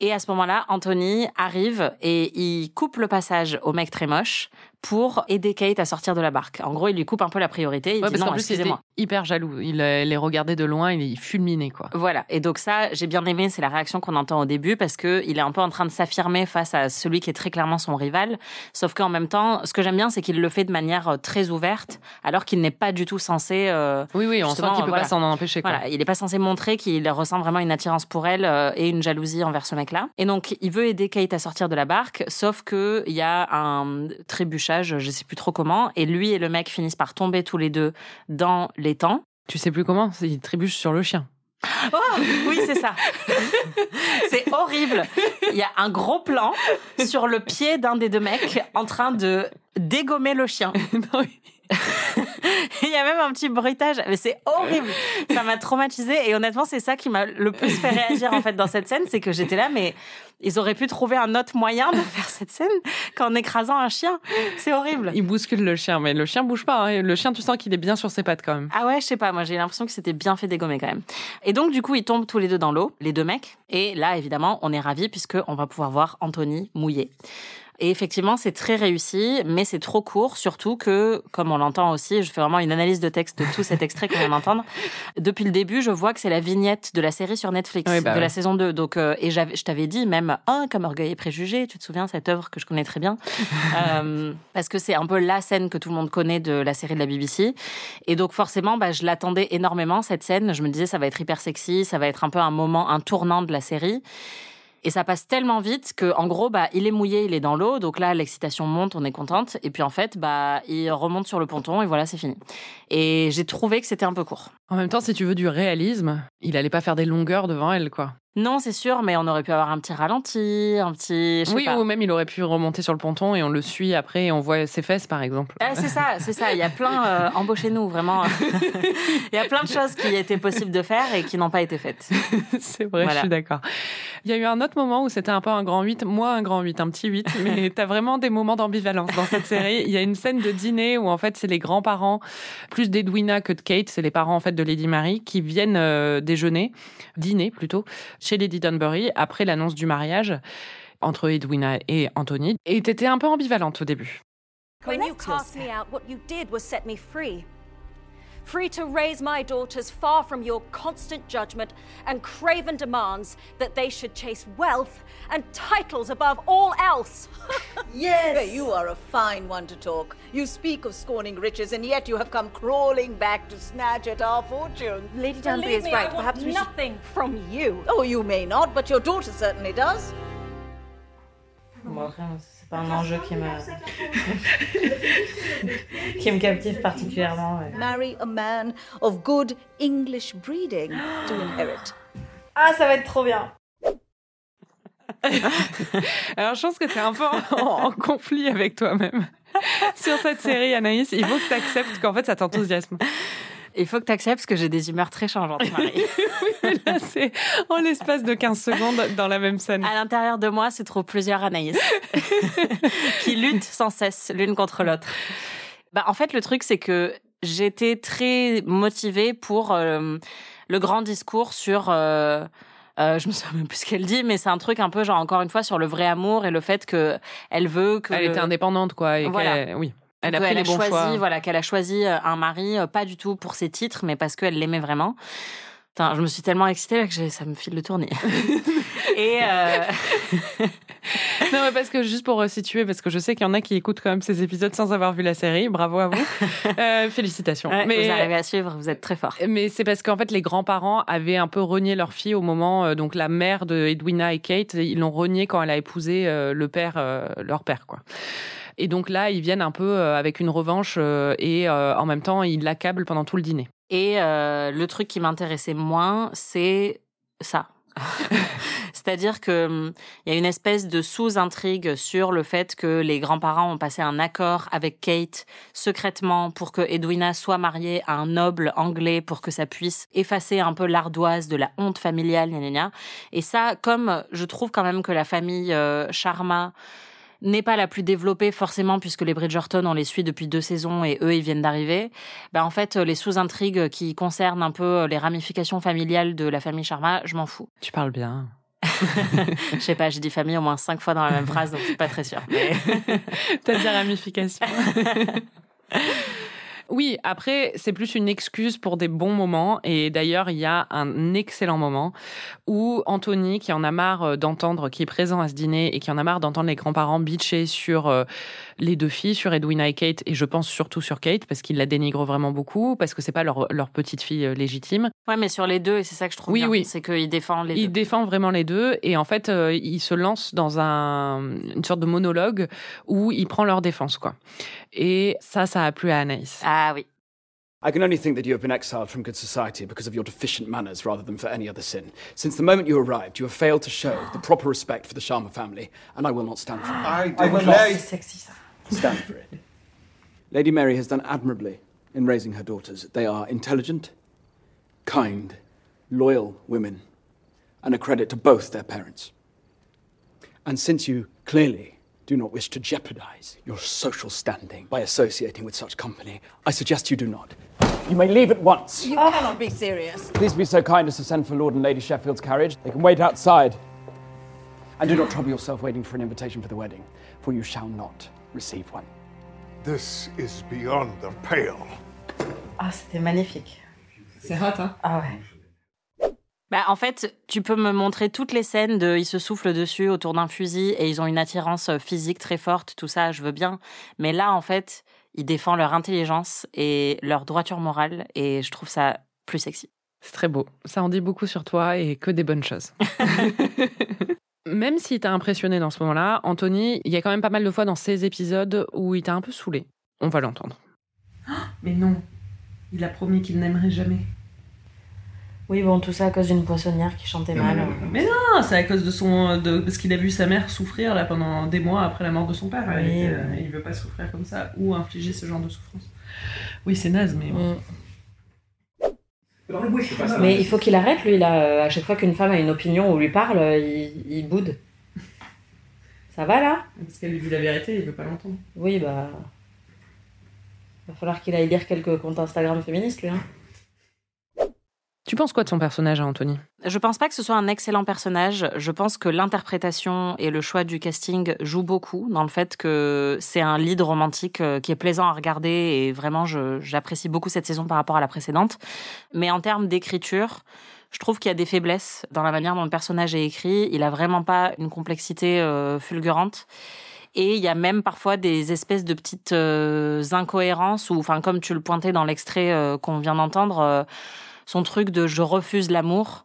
Speaker 2: Et à ce moment-là, Anthony arrive et il coupe le passage au mec très moche pour aider Kate à sortir de la barque. En gros, il lui coupe un peu la priorité. Il
Speaker 1: Ouais,
Speaker 2: dit
Speaker 1: parce
Speaker 2: non,
Speaker 1: qu'en plus, il était
Speaker 2: excusez-moi.
Speaker 1: hyper jaloux. Il euh, les regardait de loin, il fulminé, quoi.
Speaker 2: Voilà. Et donc ça, j'ai bien aimé, c'est la réaction qu'on entend au début parce que il est un peu en train de s'affirmer face à celui qui est très clairement son rival. Sauf qu'en même temps, ce que j'aime bien, c'est qu'il le fait de manière euh, très ouverte, alors qu'il n'est pas du tout censé. euh,
Speaker 1: Oui, oui, on sent qu'il peut
Speaker 2: voilà.
Speaker 1: pas s'en empêcher, quoi.
Speaker 2: voilà, il n'est pas censé montrer qu'il ressent vraiment une attirance pour elle euh, et une jalousie envers ce mec-là. Et donc, il veut aider Kate à sortir de la barque, sauf que il y a un je sais plus trop comment, et lui et le mec finissent par tomber tous les deux dans l'étang.
Speaker 1: Tu sais plus comment Il trébuche sur le chien.
Speaker 2: Oh, oui, c'est ça. c'est horrible. Il y a un gros plan sur le pied d'un des deux mecs en train de dégommer le chien.
Speaker 1: Non, oui.
Speaker 2: Il y a même un petit bruitage, mais c'est horrible. Ça m'a traumatisé et honnêtement, c'est ça qui m'a le plus fait réagir en fait dans cette scène, c'est que j'étais là, mais ils auraient pu trouver un autre moyen de faire cette scène qu'en écrasant un chien. C'est horrible.
Speaker 1: Il bouscule le chien, mais le chien bouge pas. hein. Le chien, tu sens qu'il est bien sur ses pattes quand même.
Speaker 2: Ah ouais, je sais pas, moi j'ai l'impression que c'était bien fait dégommer quand même. Et donc du coup, ils tombent tous les deux dans l'eau, les deux mecs. Et là, évidemment, on est ravis puisque on va pouvoir voir Anthony mouillé. Et effectivement, c'est très réussi, mais c'est trop court, surtout que, comme on l'entend aussi, je fais vraiment une analyse de texte de tout cet extrait qu'on vient d'entendre. Depuis le début, je vois que c'est la vignette de la série sur Netflix,
Speaker 1: Oui, bah
Speaker 2: de
Speaker 1: ouais.
Speaker 2: la saison 2. Donc, euh, et je t'avais dit même, un comme Orgueil et Préjugé, tu te souviens, cette œuvre que je connais très bien. Euh, parce que c'est un peu la scène que tout le monde connaît de la série de la BBC. Et donc, forcément, bah, je l'attendais énormément, cette scène. Je me disais, ça va être hyper sexy, ça va être un peu un moment, un tournant de la série. Et ça passe tellement vite que, en gros, bah, il est mouillé, il est dans l'eau. Donc là, l'excitation monte, on est contente. Et puis, en fait, bah, il remonte sur le ponton et voilà, c'est fini. Et j'ai trouvé que c'était un peu court.
Speaker 1: En même temps, si tu veux du réalisme, il allait pas faire des longueurs devant elle, quoi.
Speaker 2: Non, c'est sûr, mais on aurait pu avoir un petit ralenti, un petit.
Speaker 1: Oui,
Speaker 2: pas.
Speaker 1: ou même il aurait pu remonter sur le ponton et on le suit après et on voit ses fesses, par exemple.
Speaker 2: Ah, c'est ça, c'est ça. Il y a plein, euh, embauchez-nous, vraiment. Il y a plein de choses qui étaient possibles de faire et qui n'ont pas été faites.
Speaker 1: C'est vrai,
Speaker 2: Voilà.
Speaker 1: je suis d'accord. Il y a eu un autre moment où c'était un peu un grand 8, moi un grand 8, un petit 8, mais t'as vraiment des moments d'ambivalence dans cette série. Il y a une scène de dîner où en fait c'est les grands-parents, plus d'Edwina que de Kate, c'est les parents en fait de Lady Mary, qui viennent euh, déjeuner, dîner plutôt, chez Lady Dunbury après l'annonce du mariage entre Edwina et Anthony. Et t'étais un peu ambivalente au début.
Speaker 6: Me. Free to raise my daughters far from your constant judgment and craven demands that they should chase wealth and titles above all else.
Speaker 8: Yes! But You are a fine one to talk. You speak of scorning riches, and yet you have come crawling back to snatch at our fortune.
Speaker 6: Lady
Speaker 8: Dunbury is right.
Speaker 6: I want
Speaker 8: Perhaps we should-
Speaker 6: nothing from you.
Speaker 8: Oh, you may not, but your daughter certainly does.
Speaker 2: Bon, après, c'est pas un enjeu qui me. qui me captive particulièrement. ouais.
Speaker 8: Marry a man of good English breeding to inherit.
Speaker 2: Ah, ça va être trop bien!
Speaker 1: Alors je pense que t'es un peu en, en conflit avec toi-même. sur cette série, Anaïs. Il faut que tu acceptes qu'en fait, ça t'enthousiasme.
Speaker 2: Il faut que tu acceptes que j'ai des humeurs très changeantes, Marie.
Speaker 1: Là, c'est en l'espace de 15 secondes dans la même scène.
Speaker 2: À l'intérieur de moi, c'est trop plusieurs Anaïs qui luttent sans cesse l'une contre l'autre. Bah, en fait, le truc, c'est que j'étais très motivée pour euh, le grand discours sur. Euh, euh, je me souviens même plus ce qu'elle dit, mais c'est un truc un peu genre encore une fois sur le vrai amour et le fait que elle veut que
Speaker 1: Elle
Speaker 2: le-
Speaker 1: était indépendante, quoi. Et
Speaker 2: Voilà.
Speaker 1: oui. Elle a pris
Speaker 2: choisi,
Speaker 1: choix.
Speaker 2: voilà, qu'elle a choisi euh, un mari euh, pas du tout pour ses titres, mais parce qu'elle l'aimait vraiment. Putain, je me suis tellement excitée là que ça me file le tournis. et euh,
Speaker 1: Non, mais parce que juste pour resituer, parce que je sais qu'il y en a qui écoutent quand même ces épisodes sans avoir vu la série. Bravo à vous. Euh, félicitations.
Speaker 2: ouais,
Speaker 1: mais
Speaker 2: vous arrivez à suivre, vous êtes très fort.
Speaker 1: Mais c'est parce qu'en fait, les grands-parents avaient un peu renié leur fille au moment. donc, la mère de Edwina et Kate, ils l'ont renié quand elle a épousé le père, leur père, quoi. Et donc là, ils viennent un peu euh, avec une revanche euh, et euh, en même temps, ils l'accablent pendant tout le dîner.
Speaker 2: Et le truc qui m'intéressait moins, c'est ça. C'est-à-dire que hum, il y a une espèce de sous-intrigue sur le fait que les grands-parents ont passé un accord avec Kate secrètement pour que Edwina soit mariée à un noble anglais pour que ça puisse effacer un peu l'ardoise de la honte familiale. Et ça, comme je trouve quand même que la famille euh, Sharma n'est pas la plus développée forcément puisque les Bridgerton on les suit depuis deux saisons et eux ils viennent d'arriver. Ben en fait les sous-intrigues qui concernent un peu les ramifications familiales de la famille Sharma, je m'en fous.
Speaker 1: Tu parles bien.
Speaker 2: Je sais pas, j'ai dit famille au moins cinq fois dans la même phrase donc je suis pas très sûre. Mais...
Speaker 1: T'as dit ramification. Oui, après, c'est plus une excuse pour des bons moments. Et d'ailleurs, il y a un excellent moment où Anthony, qui en a marre euh, d'entendre, qui est présent à ce dîner et qui en a marre d'entendre les grands-parents bitcher sur euh, les deux filles, sur Edwina et Kate, et je pense surtout sur Kate, parce qu'ils la dénigrent vraiment beaucoup, parce que c'est pas leur, leur petite fille euh, légitime.
Speaker 2: Ouais, mais sur les deux et c'est ça que je trouve
Speaker 1: Oui,
Speaker 2: bien,
Speaker 1: oui.
Speaker 2: c'est qu'il défend les
Speaker 1: Il
Speaker 2: deux.
Speaker 1: défend vraiment les deux et en fait, euh, il se lance dans un, une sorte de monologue où il prend leur défense, quoi. Et ça, ça a plu à Anaïs.
Speaker 2: Ah oui.
Speaker 9: I can only think that you have been exiled from good society because of your deficient manners rather than for any other sin. Since the moment you arrived, you have failed to show the proper respect for the Sharma family, and I will not stand for it.
Speaker 5: I
Speaker 9: I will
Speaker 5: declare
Speaker 9: not stand for it. Lady Mary has done admirably in raising her daughters. They are intelligent, kind, loyal women, and a credit to both their parents. And since you clearly do not wish to jeopardize your social standing by associating with such company, I suggest you do not. You may leave at once.
Speaker 8: You cannot be serious.
Speaker 9: Please be so kind as to send for Lord and Lady Sheffield's carriage. They can wait outside. And do not trouble yourself waiting for an invitation for the wedding, for you shall not receive one.
Speaker 5: This is beyond the pale.
Speaker 2: Ah, c'était magnifique.
Speaker 3: C'est hot, hein
Speaker 2: Ah ouais. Bah, en fait, tu peux me montrer toutes les scènes de ils se soufflent dessus autour d'un fusil et ils ont une attirance euh, physique très forte, tout ça, je veux bien. Mais là, en fait, ils défendent leur intelligence et leur droiture morale et je trouve ça plus sexy.
Speaker 1: C'est très beau. Ça en dit beaucoup sur toi et que des bonnes choses. même s'il t'a impressionné dans ce moment-là, Anthony, il y a quand même pas mal de fois dans ces épisodes où il t'a un peu saoulé. On va l'entendre.
Speaker 3: Mais non, il a promis qu'il n'aimerait jamais.
Speaker 2: Oui, bon, tout ça à cause d'une poissonnière qui chantait mal.
Speaker 3: Mais non, c'est à cause de son, de, parce qu'il a vu sa mère souffrir là pendant des mois après la mort de son père.
Speaker 2: Oui.
Speaker 3: Il, était, euh, il veut pas souffrir comme ça ou infliger ce genre de souffrance. Oui, c'est naze, mais bon.
Speaker 2: Mais il faut qu'il arrête, lui, là. À chaque fois qu'une femme a une opinion ou lui parle, il, il boude. Ça va, là?
Speaker 3: Parce qu'elle lui dit la vérité, il veut pas l'entendre.
Speaker 2: Oui, bah. Va falloir qu'il aille lire quelques comptes Instagram féministes, lui. Hein.
Speaker 1: Tu penses quoi de son personnage à Anthony?
Speaker 2: Je pense pas que ce soit un excellent personnage. Je pense que l'interprétation et le choix du casting jouent beaucoup dans le fait que c'est un lead romantique euh, qui est plaisant à regarder et vraiment j'apprécie beaucoup cette saison par rapport à la précédente. Mais en termes d'écriture, je trouve qu'il y a des faiblesses dans la manière dont le personnage est écrit. Il a vraiment pas une complexité euh, fulgurante. Et il y a même parfois des espèces de petites euh, incohérences ou, enfin, comme tu le pointais dans l'extrait qu'on vient d'entendre, son truc de je refuse l'amour.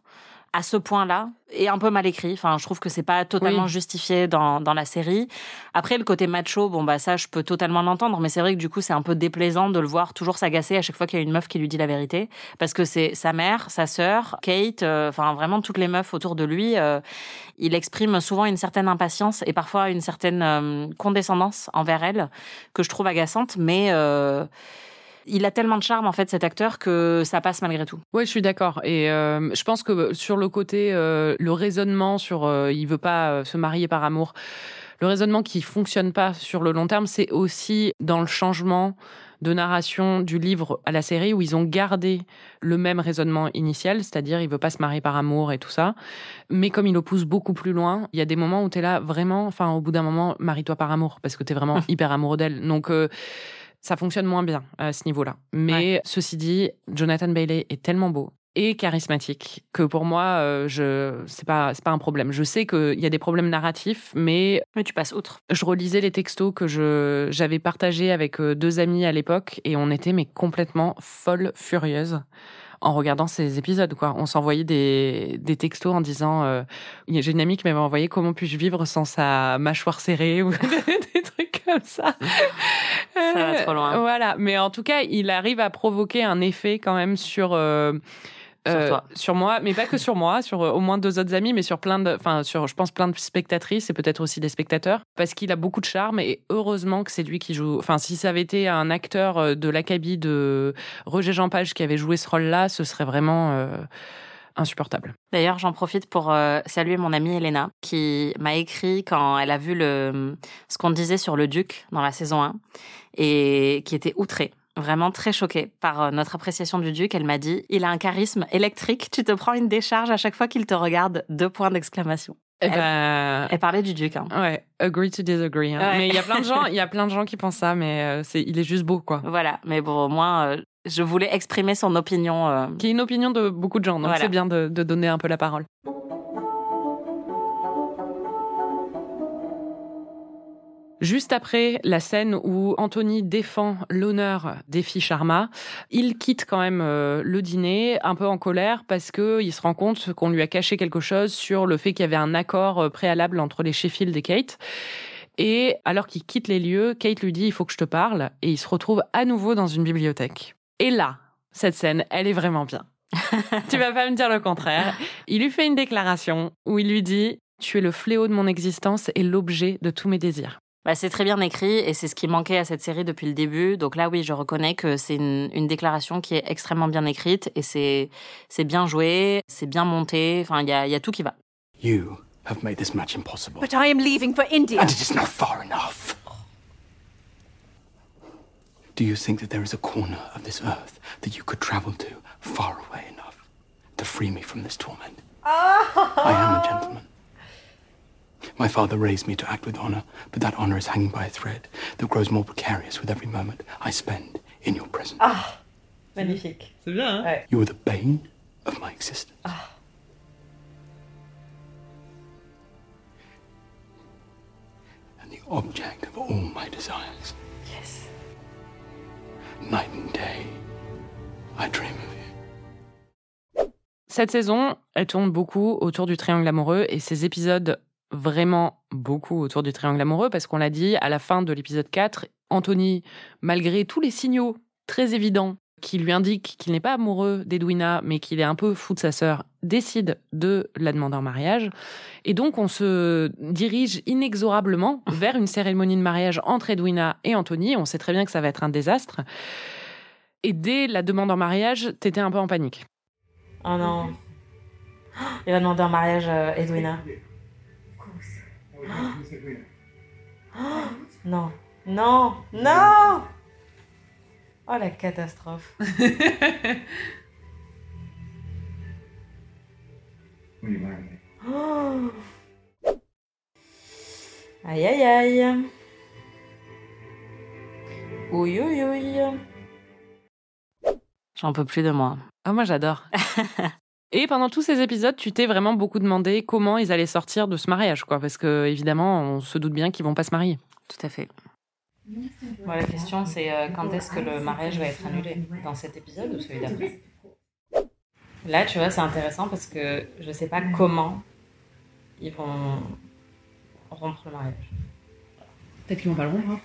Speaker 2: à ce point-là est un peu mal écrit. Enfin, je trouve que c'est pas totalement
Speaker 1: Oui.
Speaker 2: justifié dans, dans la série. Après, le côté macho, bon, bah, ça, je peux totalement l'entendre, mais c'est vrai que du coup, c'est un peu déplaisant de le voir toujours s'agacer à chaque fois qu'il y a une meuf qui lui dit la vérité. Parce que c'est sa mère, sa sœur, Kate, euh, enfin, vraiment toutes les meufs autour de lui. euh, il exprime souvent une certaine impatience et parfois une certaine euh, condescendance envers elle que je trouve agaçante, mais il a tellement de charme en fait cet acteur que ça passe malgré tout.
Speaker 1: Ouais, je suis d'accord. Et euh, je pense que sur le côté, euh, le raisonnement sur euh, il veut pas euh, se marier par amour, le raisonnement qui fonctionne pas sur le long terme, c'est aussi dans le changement de narration du livre à la série où ils ont gardé le même raisonnement initial, c'est-à-dire il veut pas se marier par amour et tout ça. Mais comme il le pousse beaucoup plus loin, il y a des moments où tu es là vraiment, enfin au bout d'un moment, marie-toi par amour parce que tu es vraiment hyper amoureux d'elle. Donc euh, ça fonctionne moins bien à ce niveau-là. Mais ceci dit, Jonathan Bailey est tellement beau et charismatique que pour moi, euh, je c'est pas c'est pas un problème. Je sais qu'il y a des problèmes narratifs, mais
Speaker 2: Mais tu passes outre.
Speaker 1: je relisais les textos que je j'avais partagés avec euh, deux amis à l'époque et on était mais complètement folles furieuses en regardant ces épisodes quoi. On s'envoyait des des textos en disant euh, j'ai une amie qui m'avait envoyé comment puis-je vivre sans sa mâchoire serrée ou des trucs comme ça.
Speaker 2: Ça va trop loin.
Speaker 1: Voilà, mais en tout cas, il arrive à provoquer un effet quand même sur euh,
Speaker 2: Sur
Speaker 1: euh,
Speaker 2: toi.
Speaker 1: sur moi, mais pas que sur moi, sur euh, au moins deux autres amis, mais sur plein de, enfin sur, je pense plein de spectatrices et peut-être aussi des spectateurs, parce qu'il a beaucoup de charme et heureusement que c'est lui qui joue. Enfin, si ça avait été un acteur euh, de l'acabit de Roger Jean Page qui avait joué ce rôle-là, ce serait vraiment euh,
Speaker 2: D'ailleurs, j'en profite pour euh, saluer mon amie Elena qui m'a écrit quand elle a vu ce qu'on disait sur le duc dans la saison 1 et qui était outrée. Vraiment très choquée par euh, notre appréciation du duc. Elle m'a dit il a un charisme électrique, tu te prends une décharge à chaque fois qu'il te regarde. Deux points d'exclamation. Elle- Elle parlait du duc. Hein.
Speaker 1: ouais, agree to disagree. hein.
Speaker 2: Ouais.
Speaker 1: Mais il y a plein de gens, il y a plein de gens qui pensent ça, mais euh, c'est, il est juste beau quoi.
Speaker 2: Voilà, mais bon, au moins, euh, je voulais exprimer son opinion. euh,
Speaker 1: Qui est une opinion de beaucoup de gens, donc
Speaker 2: Voilà.
Speaker 1: c'est bien de, de donner un peu la parole. Juste après la scène où Anthony défend l'honneur des filles Sharma, il quitte quand même euh, le dîner un peu en colère parce que il se rend compte qu'on lui a caché quelque chose sur le fait qu'il y avait un accord euh, préalable entre les Sheffield et Kate. Et alors qu'il quitte les lieux, Kate lui dit il faut que je te parle et il se retrouve à nouveau dans une bibliothèque. Et là, cette scène, elle est vraiment bien. tu vas pas me dire le contraire. Il lui fait une déclaration où il lui dit Tu es le fléau de mon existence et l'objet de tous mes désirs.
Speaker 2: Bah, c'est très bien écrit et c'est ce qui manquait à cette série depuis le début. Donc là, oui, je reconnais que c'est une, une déclaration qui est extrêmement bien écrite et c'est c'est bien joué, c'est bien monté. Enfin, il y a, y a tout qui va.
Speaker 5: You have made this match impossible.
Speaker 8: But I am leaving for India.
Speaker 5: And it is not far enough. Do you think that there is a corner of this earth that you could travel to far away enough to free me from this torment? I am a gentleman. My father raised me to act with honor, but that honor is hanging by a thread that grows more precarious with every moment I spend in your presence.
Speaker 3: Magnifique. C'est bien, hein?
Speaker 5: You are the bane of my existence. And the object of all my desires.
Speaker 3: Yes.
Speaker 5: Night and day, I dream of you.
Speaker 1: Cette saison, elle tourne beaucoup autour du triangle amoureux et ces épisodes vraiment beaucoup autour du triangle amoureux parce qu'on l'a dit, à la fin de l'épisode 4, Anthony, malgré tous les signaux très évidents qui lui indiquent qu'il n'est pas amoureux d'Edwina mais qu'il est un peu fou de sa sœur, décide de la demander en mariage. Et donc on se dirige inexorablement vers une cérémonie de mariage entre Edwina et Anthony. On sait très bien que ça va être un désastre. Et dès la demande en mariage, t'étais un peu en panique.
Speaker 2: Oh non. Il va demander en mariage euh, Edwina. Non. Non. Non Oh la catastrophe. Oh. Aïe aïe aïe. Oui oui oui. J'en peux plus de moi.
Speaker 1: Ah, moi, j'adore. Et pendant tous ces épisodes, tu t'es vraiment beaucoup demandé comment ils allaient sortir de ce mariage, quoi. Parce que, évidemment, on se doute bien qu'ils vont pas se marier.
Speaker 2: Tout à fait. la question, c'est euh, quand est-ce que le mariage va être annulé? Dans cet épisode ou celui d'après? Là, tu vois, c'est intéressant parce que je sais pas comment ils vont rompre le mariage.
Speaker 3: Peut-être qu'ils vont pas le rompre. hein.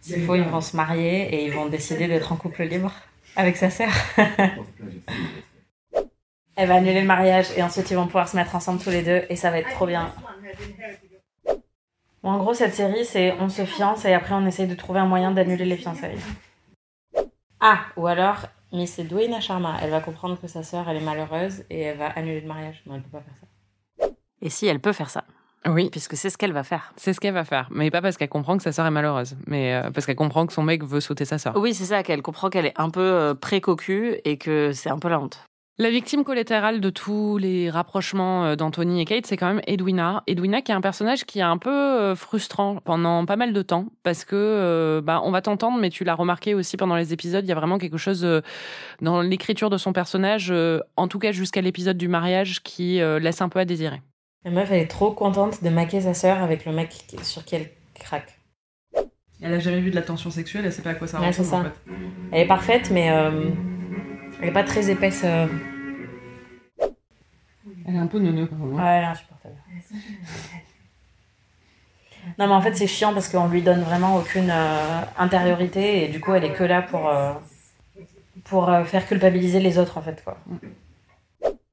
Speaker 2: S'il faut, ils vont se marier et ils vont décider d'être en couple libre avec sa sœur. Elle va annuler le mariage et ensuite ils vont pouvoir se mettre ensemble tous les deux et ça va être trop bien. Bon, en gros, cette série, c'est on se fiance et après on essaye de trouver un moyen d'annuler les fiançailles. Ah, ou alors Miss Edwina Sharma, elle va comprendre que sa sœur, elle est malheureuse et elle va annuler le mariage. Non, elle peut pas faire ça. Et si, elle peut faire ça.
Speaker 1: Oui.
Speaker 2: Puisque c'est ce qu'elle va faire.
Speaker 1: C'est ce qu'elle va faire. Mais pas parce qu'elle comprend que sa sœur est malheureuse, mais euh, parce qu'elle comprend que son mec veut sauter sa sœur.
Speaker 2: Oui, c'est ça, qu'elle comprend qu'elle est un peu euh, pré-cocu et que c'est un peu la honte.
Speaker 1: La victime collatérale de tous les rapprochements euh, d'Anthony et Kate, c'est quand même Edwina. Edwina qui est un personnage qui est un peu euh, frustrant pendant pas mal de temps parce que euh, bah, on va t'entendre, mais tu l'as remarqué aussi pendant les épisodes, il y a vraiment quelque chose dans l'écriture de son personnage, en tout cas jusqu'à l'épisode du mariage, qui laisse un peu à désirer.
Speaker 2: La meuf, elle est trop contente de maquer sa sœur avec le mec sur qui elle craque.
Speaker 3: Elle a jamais vu de la tension sexuelle, elle sait pas à quoi ça
Speaker 2: Ouais, c'est
Speaker 3: ressemble
Speaker 2: ça.
Speaker 3: en fait.
Speaker 2: Elle est parfaite, mais euh, elle est pas très épaisse. euh.
Speaker 3: Elle est un peu neuneux quand même.
Speaker 2: Ouais,
Speaker 3: hein.
Speaker 2: elle est insupportable. Non, mais en fait, c'est chiant parce qu'on lui donne vraiment aucune euh, intériorité et du coup, elle est que là pour, euh, pour euh, faire culpabiliser les autres, en fait. Quoi.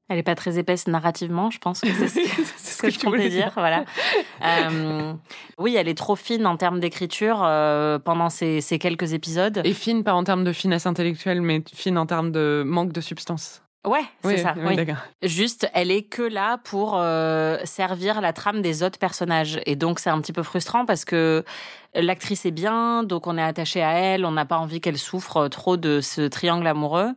Speaker 2: Elle est pas très épaisse narrativement, je pense que c'est ce que, ce que je comptais dire.
Speaker 1: dire.
Speaker 2: Voilà. Euh, oui, elle est trop fine en termes d'écriture euh, pendant ces, ces quelques épisodes.
Speaker 1: Et fine, pas en termes de finesse intellectuelle, mais fine en termes de manque de substance.
Speaker 2: Ouais, c'est
Speaker 1: Oui,
Speaker 2: ça.
Speaker 1: oui,
Speaker 2: oui.
Speaker 1: d'accord.
Speaker 2: Juste, elle est que là pour euh, servir la trame des autres personnages. Et donc, c'est un petit peu frustrant parce que l'actrice est bien, donc on est attaché à elle, on n'a pas envie qu'elle souffre trop de ce triangle amoureux.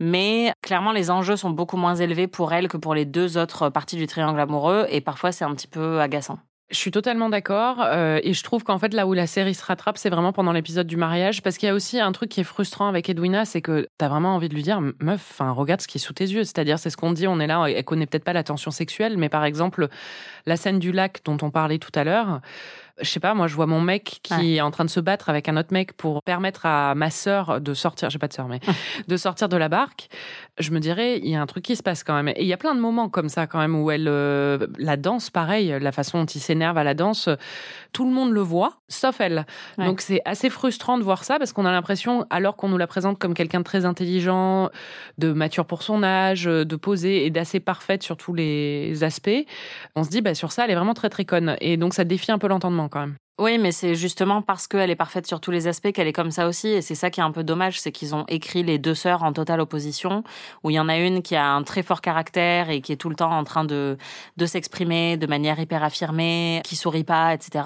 Speaker 2: Mais clairement, les enjeux sont beaucoup moins élevés pour elle que pour les deux autres parties du triangle amoureux. Et parfois, c'est un petit peu agaçant.
Speaker 1: Je suis totalement d'accord euh, et je trouve qu'en fait là où la série se rattrape, c'est vraiment pendant l'épisode du mariage parce qu'il y a aussi un truc qui est frustrant avec Edwina, c'est que t'as vraiment envie de lui dire meuf, regarde ce qui est sous tes yeux, c'est-à-dire c'est ce qu'on dit, on est là, elle connaît peut-être pas la tension sexuelle, mais par exemple la scène du lac dont on parlait tout à l'heure. Je sais pas, moi je vois mon mec qui
Speaker 2: Ouais.
Speaker 1: est en train de se battre avec un autre mec pour permettre à ma sœur de sortir, j'ai pas de sœur mais de sortir de la barque. Je me dirais il y a un truc qui se passe quand même. Et il y a plein de moments comme ça quand même où elle euh, la danse pareil, la façon dont il s'énerve à la danse, tout le monde le voit sauf elle.
Speaker 2: Ouais.
Speaker 1: Donc c'est assez frustrant de voir ça parce qu'on a l'impression alors qu'on nous la présente comme quelqu'un de très intelligent, de mature pour son âge, de posée et d'assez parfaite sur tous les aspects, on se dit bah sur ça elle est vraiment très très conne et donc ça défie un peu l'entendement quand même.
Speaker 2: Oui, mais c'est justement parce qu'elle est parfaite sur tous les aspects qu'elle est comme ça aussi. Et c'est ça qui est un peu dommage, c'est qu'ils ont écrit les deux sœurs en totale opposition, où il y en a une qui a un très fort caractère et qui est tout le temps en train de, de s'exprimer de manière hyper affirmée, qui sourit pas, etc.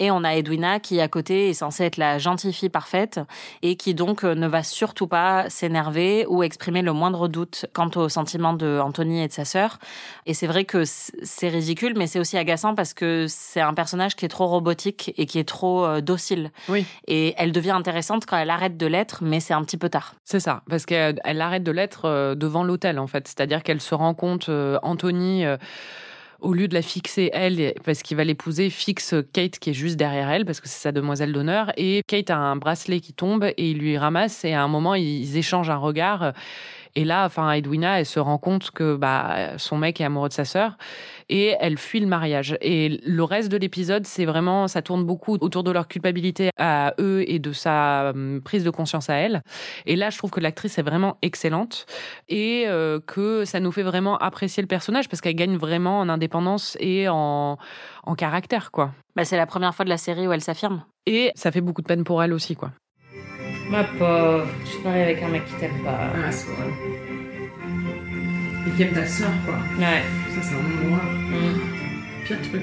Speaker 2: Et on a Edwina qui, à côté, est censée être la gentille fille parfaite et qui donc ne va surtout pas s'énerver ou exprimer le moindre doute quant aux sentiments de et de sa sœur. Et c'est vrai que c'est ridicule, mais c'est aussi agaçant parce que c'est un personnage qui est trop robotique et qui est trop euh, docile.
Speaker 1: Oui.
Speaker 2: Et elle devient intéressante quand elle arrête de l'être, mais c'est un petit peu tard.
Speaker 1: C'est ça, parce qu'elle elle arrête de l'être euh, devant l'hôtel en fait, c'est-à-dire qu'elle se rend compte euh, Anthony au lieu de la fixer elle, parce qu'il va l'épouser, fixe Kate qui est juste derrière elle, parce que c'est sa demoiselle d'honneur. Et Kate a un bracelet qui tombe et il lui ramasse. Et à un moment, ils échangent un regard. Et là, enfin, Edwina, elle se rend compte que bah, son mec est amoureux de sa sœur et elle fuit le mariage. Et le reste de l'épisode, c'est vraiment, ça tourne beaucoup autour de leur culpabilité à eux et de sa hum, prise de conscience à elle. Et là, je trouve que l'actrice est vraiment excellente et euh, que ça nous fait vraiment apprécier le personnage parce qu'elle gagne vraiment en indépendance et en, en caractère, quoi.
Speaker 2: Bah, c'est la première fois de la série où elle s'affirme.
Speaker 1: Et ça fait beaucoup de peine pour elle aussi, quoi.
Speaker 2: Ma pauvre, je suis mariée avec un mec qui t'aime pas.
Speaker 3: Ah, c'est vrai. Et qui aime ta sœur, quoi.
Speaker 2: Ouais.
Speaker 3: Ça, c'est un endroit.
Speaker 2: Mm.
Speaker 3: Pire truc.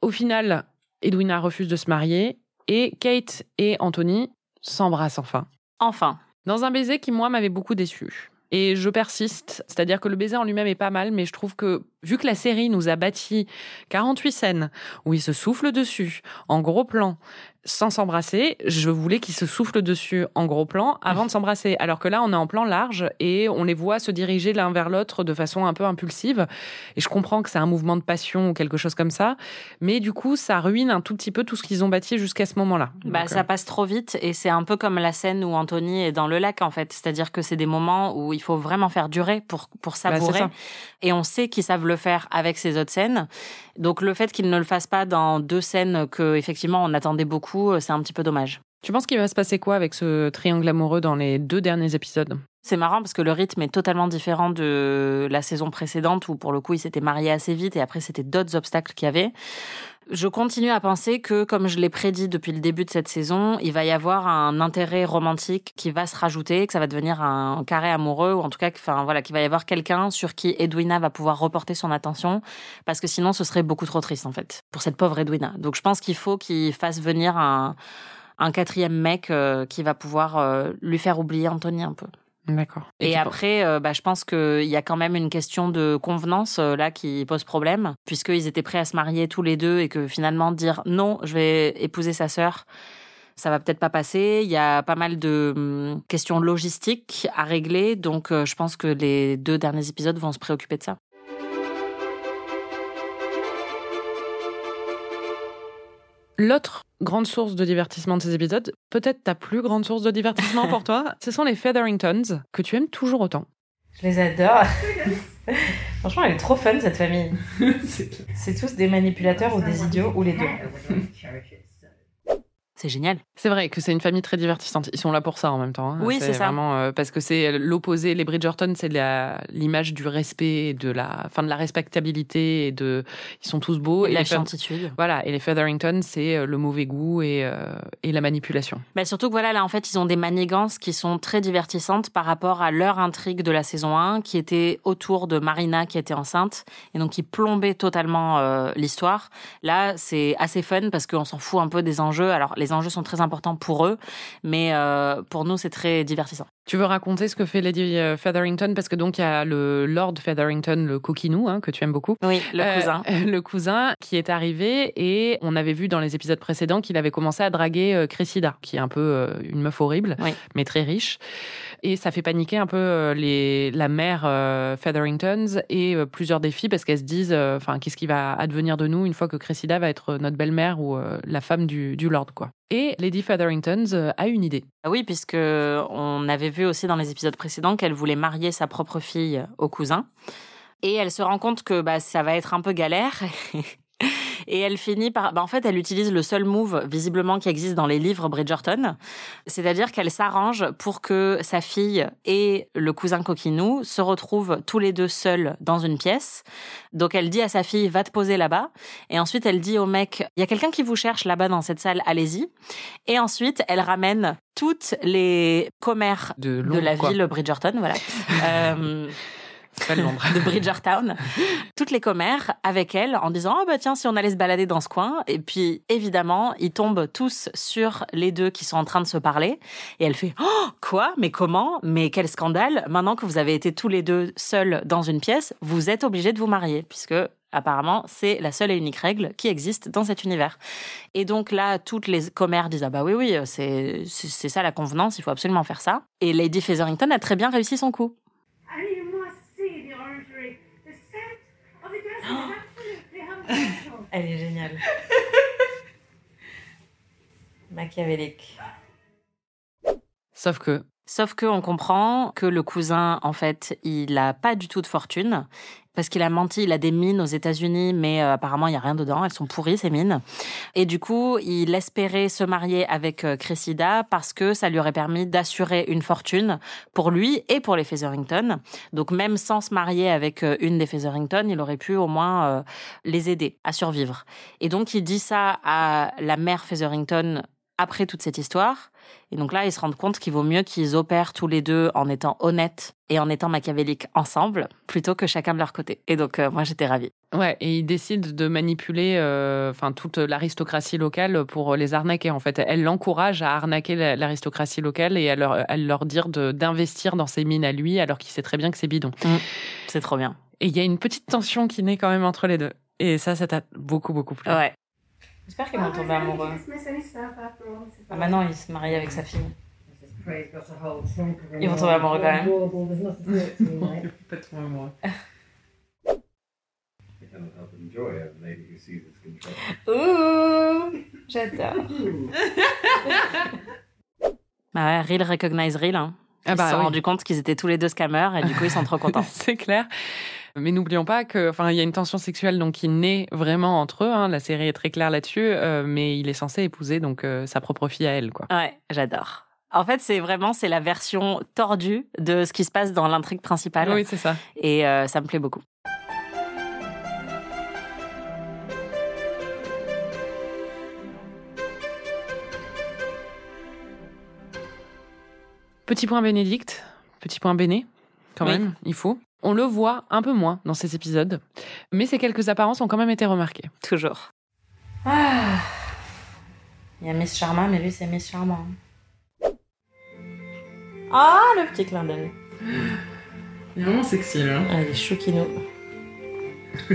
Speaker 1: Au final, Edwina refuse de se marier et Kate et Anthony s'embrassent enfin.
Speaker 2: Enfin.
Speaker 1: Dans un baiser qui, moi, m'avait beaucoup déçu. Et je persiste, c'est-à-dire que le baiser en lui-même est pas mal, mais je trouve que Vu que la série nous a bâti 48 scènes où ils se soufflent dessus, en gros plan, sans s'embrasser, je voulais qu'ils se soufflent dessus en gros plan avant de s'embrasser. Alors que là, on est en plan large et on les voit se diriger l'un vers l'autre de façon un peu impulsive. Et je comprends que c'est un mouvement de passion ou quelque chose comme ça. Mais du coup, ça ruine un tout petit peu tout ce qu'ils ont bâti jusqu'à ce moment-là.
Speaker 2: Bah,
Speaker 1: Donc,
Speaker 2: ça
Speaker 1: euh,
Speaker 2: passe trop vite et c'est un peu comme la scène où Anthony est dans le lac en fait. C'est-à-dire que c'est des moments où il faut vraiment faire durer pour, pour savourer.
Speaker 1: ça.
Speaker 2: et on sait qu'ils savent le faire avec ces autres scènes. Donc le fait qu'ils ne le fassent pas dans deux scènes que effectivement on attendait beaucoup, c'est un petit peu dommage.
Speaker 1: Tu penses qu'il va se passer quoi avec ce triangle amoureux dans les deux derniers épisodes?
Speaker 2: C'est marrant parce que le rythme est totalement différent de la saison précédente où pour le coup ils s'étaient mariés assez vite et après c'était d'autres obstacles qu'il y avait. Je continue à penser que, comme je l'ai prédit depuis le début de cette saison, il va y avoir un intérêt romantique qui va se rajouter, que ça va devenir un carré amoureux, ou en tout cas, enfin voilà, qu'il va y avoir quelqu'un sur qui Edwina va pouvoir reporter son attention, parce que sinon ce serait beaucoup trop triste en fait pour cette pauvre Edwina. Donc je pense qu'il faut qu'il fasse venir un, un quatrième mec euh, qui va pouvoir euh, lui faire oublier Anthony un peu.
Speaker 1: D'accord.
Speaker 2: Et, après, euh, bah, je pense qu'il y a quand même une question de convenance euh, là qui pose problème, puisqu'ils étaient prêts à se marier tous les deux et que finalement dire non, je vais épouser sa sœur, ça va peut-être pas passer. Il y a pas mal de hum, questions logistiques à régler, donc euh, je pense que les deux derniers épisodes vont se préoccuper de ça.
Speaker 1: L'autre grande source de divertissement de ces épisodes, peut-être ta plus grande source de divertissement pour toi, ce sont les Featheringtons, que tu aimes toujours autant.
Speaker 10: Je les adore. Franchement, elle est trop fun cette famille. C'est tous des manipulateurs ou des idiots ou les deux.
Speaker 2: C'est génial.
Speaker 1: C'est vrai que c'est une famille très divertissante. Ils sont là pour ça en même temps. hein.
Speaker 2: Oui, c'est ça.
Speaker 1: Vraiment euh, parce que c'est l'opposé. Les Bridgerton, c'est l'image du respect, et de la, fin de la respectabilité et de. Ils sont tous beaux.
Speaker 2: Et de la chiantitude.
Speaker 1: Voilà. Et les Featherington, c'est euh, le mauvais goût et, euh, et la manipulation.
Speaker 2: Bah surtout que voilà, là, en fait, ils ont des manigances qui sont très divertissantes par rapport à leur intrigue de la saison 1, qui était autour de Marina qui était enceinte, et donc qui plombait totalement euh, l'histoire. Là, c'est assez fun parce qu'on s'en fout un peu des enjeux. Alors, les enjeux sont très importants pour eux, mais euh, pour nous, c'est très divertissant.
Speaker 1: Tu veux raconter ce que fait Lady euh, Featherington? Parce que donc il y a le Lord Featherington, le coquinou, hein, que tu aimes beaucoup.
Speaker 2: Oui, le
Speaker 1: Euh,
Speaker 2: cousin.
Speaker 1: le cousin qui est arrivé et on avait vu dans les épisodes précédents qu'il avait commencé à draguer euh, Cressida, qui est un peu une meuf horrible,
Speaker 2: Oui.
Speaker 1: mais très riche. Et ça fait paniquer un peu les, la mère euh, Featheringtons et plusieurs des filles parce qu'elles se disent, euh, qu'est-ce qui va advenir de nous une fois que Cressida va être notre belle-mère ou la femme du, du Lord, quoi. Et Lady Featherington a une idée.
Speaker 2: Ah Oui, puisque on avait vu aussi dans les épisodes précédents qu'elle voulait marier sa propre fille au cousin. Et elle se rend compte que bah, ça va être un peu galère. Et elle finit par... Bah, en fait, elle utilise le seul move visiblement qui existe dans les livres Bridgerton. C'est-à-dire qu'elle s'arrange pour que sa fille et le cousin coquinou se retrouvent tous les deux seuls dans une pièce. Donc elle dit à sa fille, va te poser là-bas. Et ensuite, elle dit au mec, il y a quelqu'un qui vous cherche là-bas dans cette salle, allez-y. Et ensuite, elle ramène toutes les commères
Speaker 1: De,
Speaker 2: la
Speaker 1: quoi.
Speaker 2: ville Bridgerton, voilà. Euh, De Bridgertown, toutes les commères avec elle en disant oh bah tiens si on allait se balader dans ce coin. Et puis évidemment ils tombent tous sur les deux qui sont en train de se parler. Et elle fait oh quoi? Mais comment? Mais quel scandale! Maintenant que vous avez été tous les deux seuls dans une pièce vous êtes obligés de vous marier puisque Apparemment, c'est la seule et unique règle qui existe dans cet univers. Et donc là, toutes les commères disent ah bah oui oui, c'est ça la convenance, il faut absolument faire ça. Et Lady Featherington a très bien réussi son coup
Speaker 7: you must see the orangery. The scent of the dressing is absolutely unbeatable.
Speaker 10: Elle est géniale. Machiavélique.
Speaker 1: Sauf que
Speaker 2: Sauf que on comprend que le cousin, en fait, il a pas du tout de fortune parce qu'il a menti. Il a des mines aux États-Unis, mais euh, apparemment il y a rien dedans. Elles sont pourries ces mines. Et du coup, il espérait se marier avec euh, Cressida parce que ça lui aurait permis d'assurer une fortune pour lui et pour les Featherington. Donc même sans se marier avec euh, une des Featherington, il aurait pu au moins euh, les aider à survivre. Et donc il dit ça à la mère Featherington après toute cette histoire. Et donc là, ils se rendent compte qu'il vaut mieux qu'ils opèrent tous les deux en étant honnêtes et en étant machiavéliques ensemble, plutôt que chacun de leur côté. Et donc, euh, moi, j'étais ravie.
Speaker 1: Ouais, et ils décident de manipuler euh, toute l'aristocratie locale pour les arnaquer. En fait, elle l'encourage à arnaquer la- l'aristocratie locale et à leur, à leur dire d'investir dans ses mines à lui, alors qu'il sait très bien que c'est bidon.
Speaker 2: C'est trop bien.
Speaker 1: Et il y a une petite tension qui naît quand même entre les deux. Et ça, ça t'a beaucoup, beaucoup plu.
Speaker 2: Ouais.
Speaker 10: J'espère qu'ils vont tomber amoureux. Ah, maintenant, il se marie avec sa fille. Ils vont tomber amoureux quand même.
Speaker 1: Pas trop amoureux.
Speaker 10: Ouh, j'adore.
Speaker 2: Bah ouais, Real recognize Real. Hein.
Speaker 1: Ah
Speaker 2: ils
Speaker 1: bah
Speaker 2: se sont
Speaker 1: oui.
Speaker 2: rendus compte qu'ils étaient tous les deux scammers et du coup, ils sont trop contents.
Speaker 1: c'est clair. Mais n'oublions pas que, enfin, il y a une tension sexuelle donc qui naît vraiment entre eux. hein. La série est très claire là-dessus, euh, mais il est censé épouser donc euh, sa propre fille à elle, quoi.
Speaker 2: Ouais, j'adore. En fait, c'est vraiment c'est la version tordue de ce qui se passe dans l'intrigue principale.
Speaker 1: Oui, c'est ça.
Speaker 2: Et euh, ça me plaît beaucoup.
Speaker 1: Petit point Bénédicte, petit point Béné, quand
Speaker 2: Oui.
Speaker 1: même, il faut. On le voit un peu moins dans ces épisodes, mais ces quelques apparences ont quand même été remarquées.
Speaker 2: Toujours.
Speaker 10: Ah. Il y a Miss Charma, mais lui, c'est Miss Charmant. Ah, le petit clin d'œil.
Speaker 3: Il est vraiment sexy, là.
Speaker 10: Ah, il est chouquinou.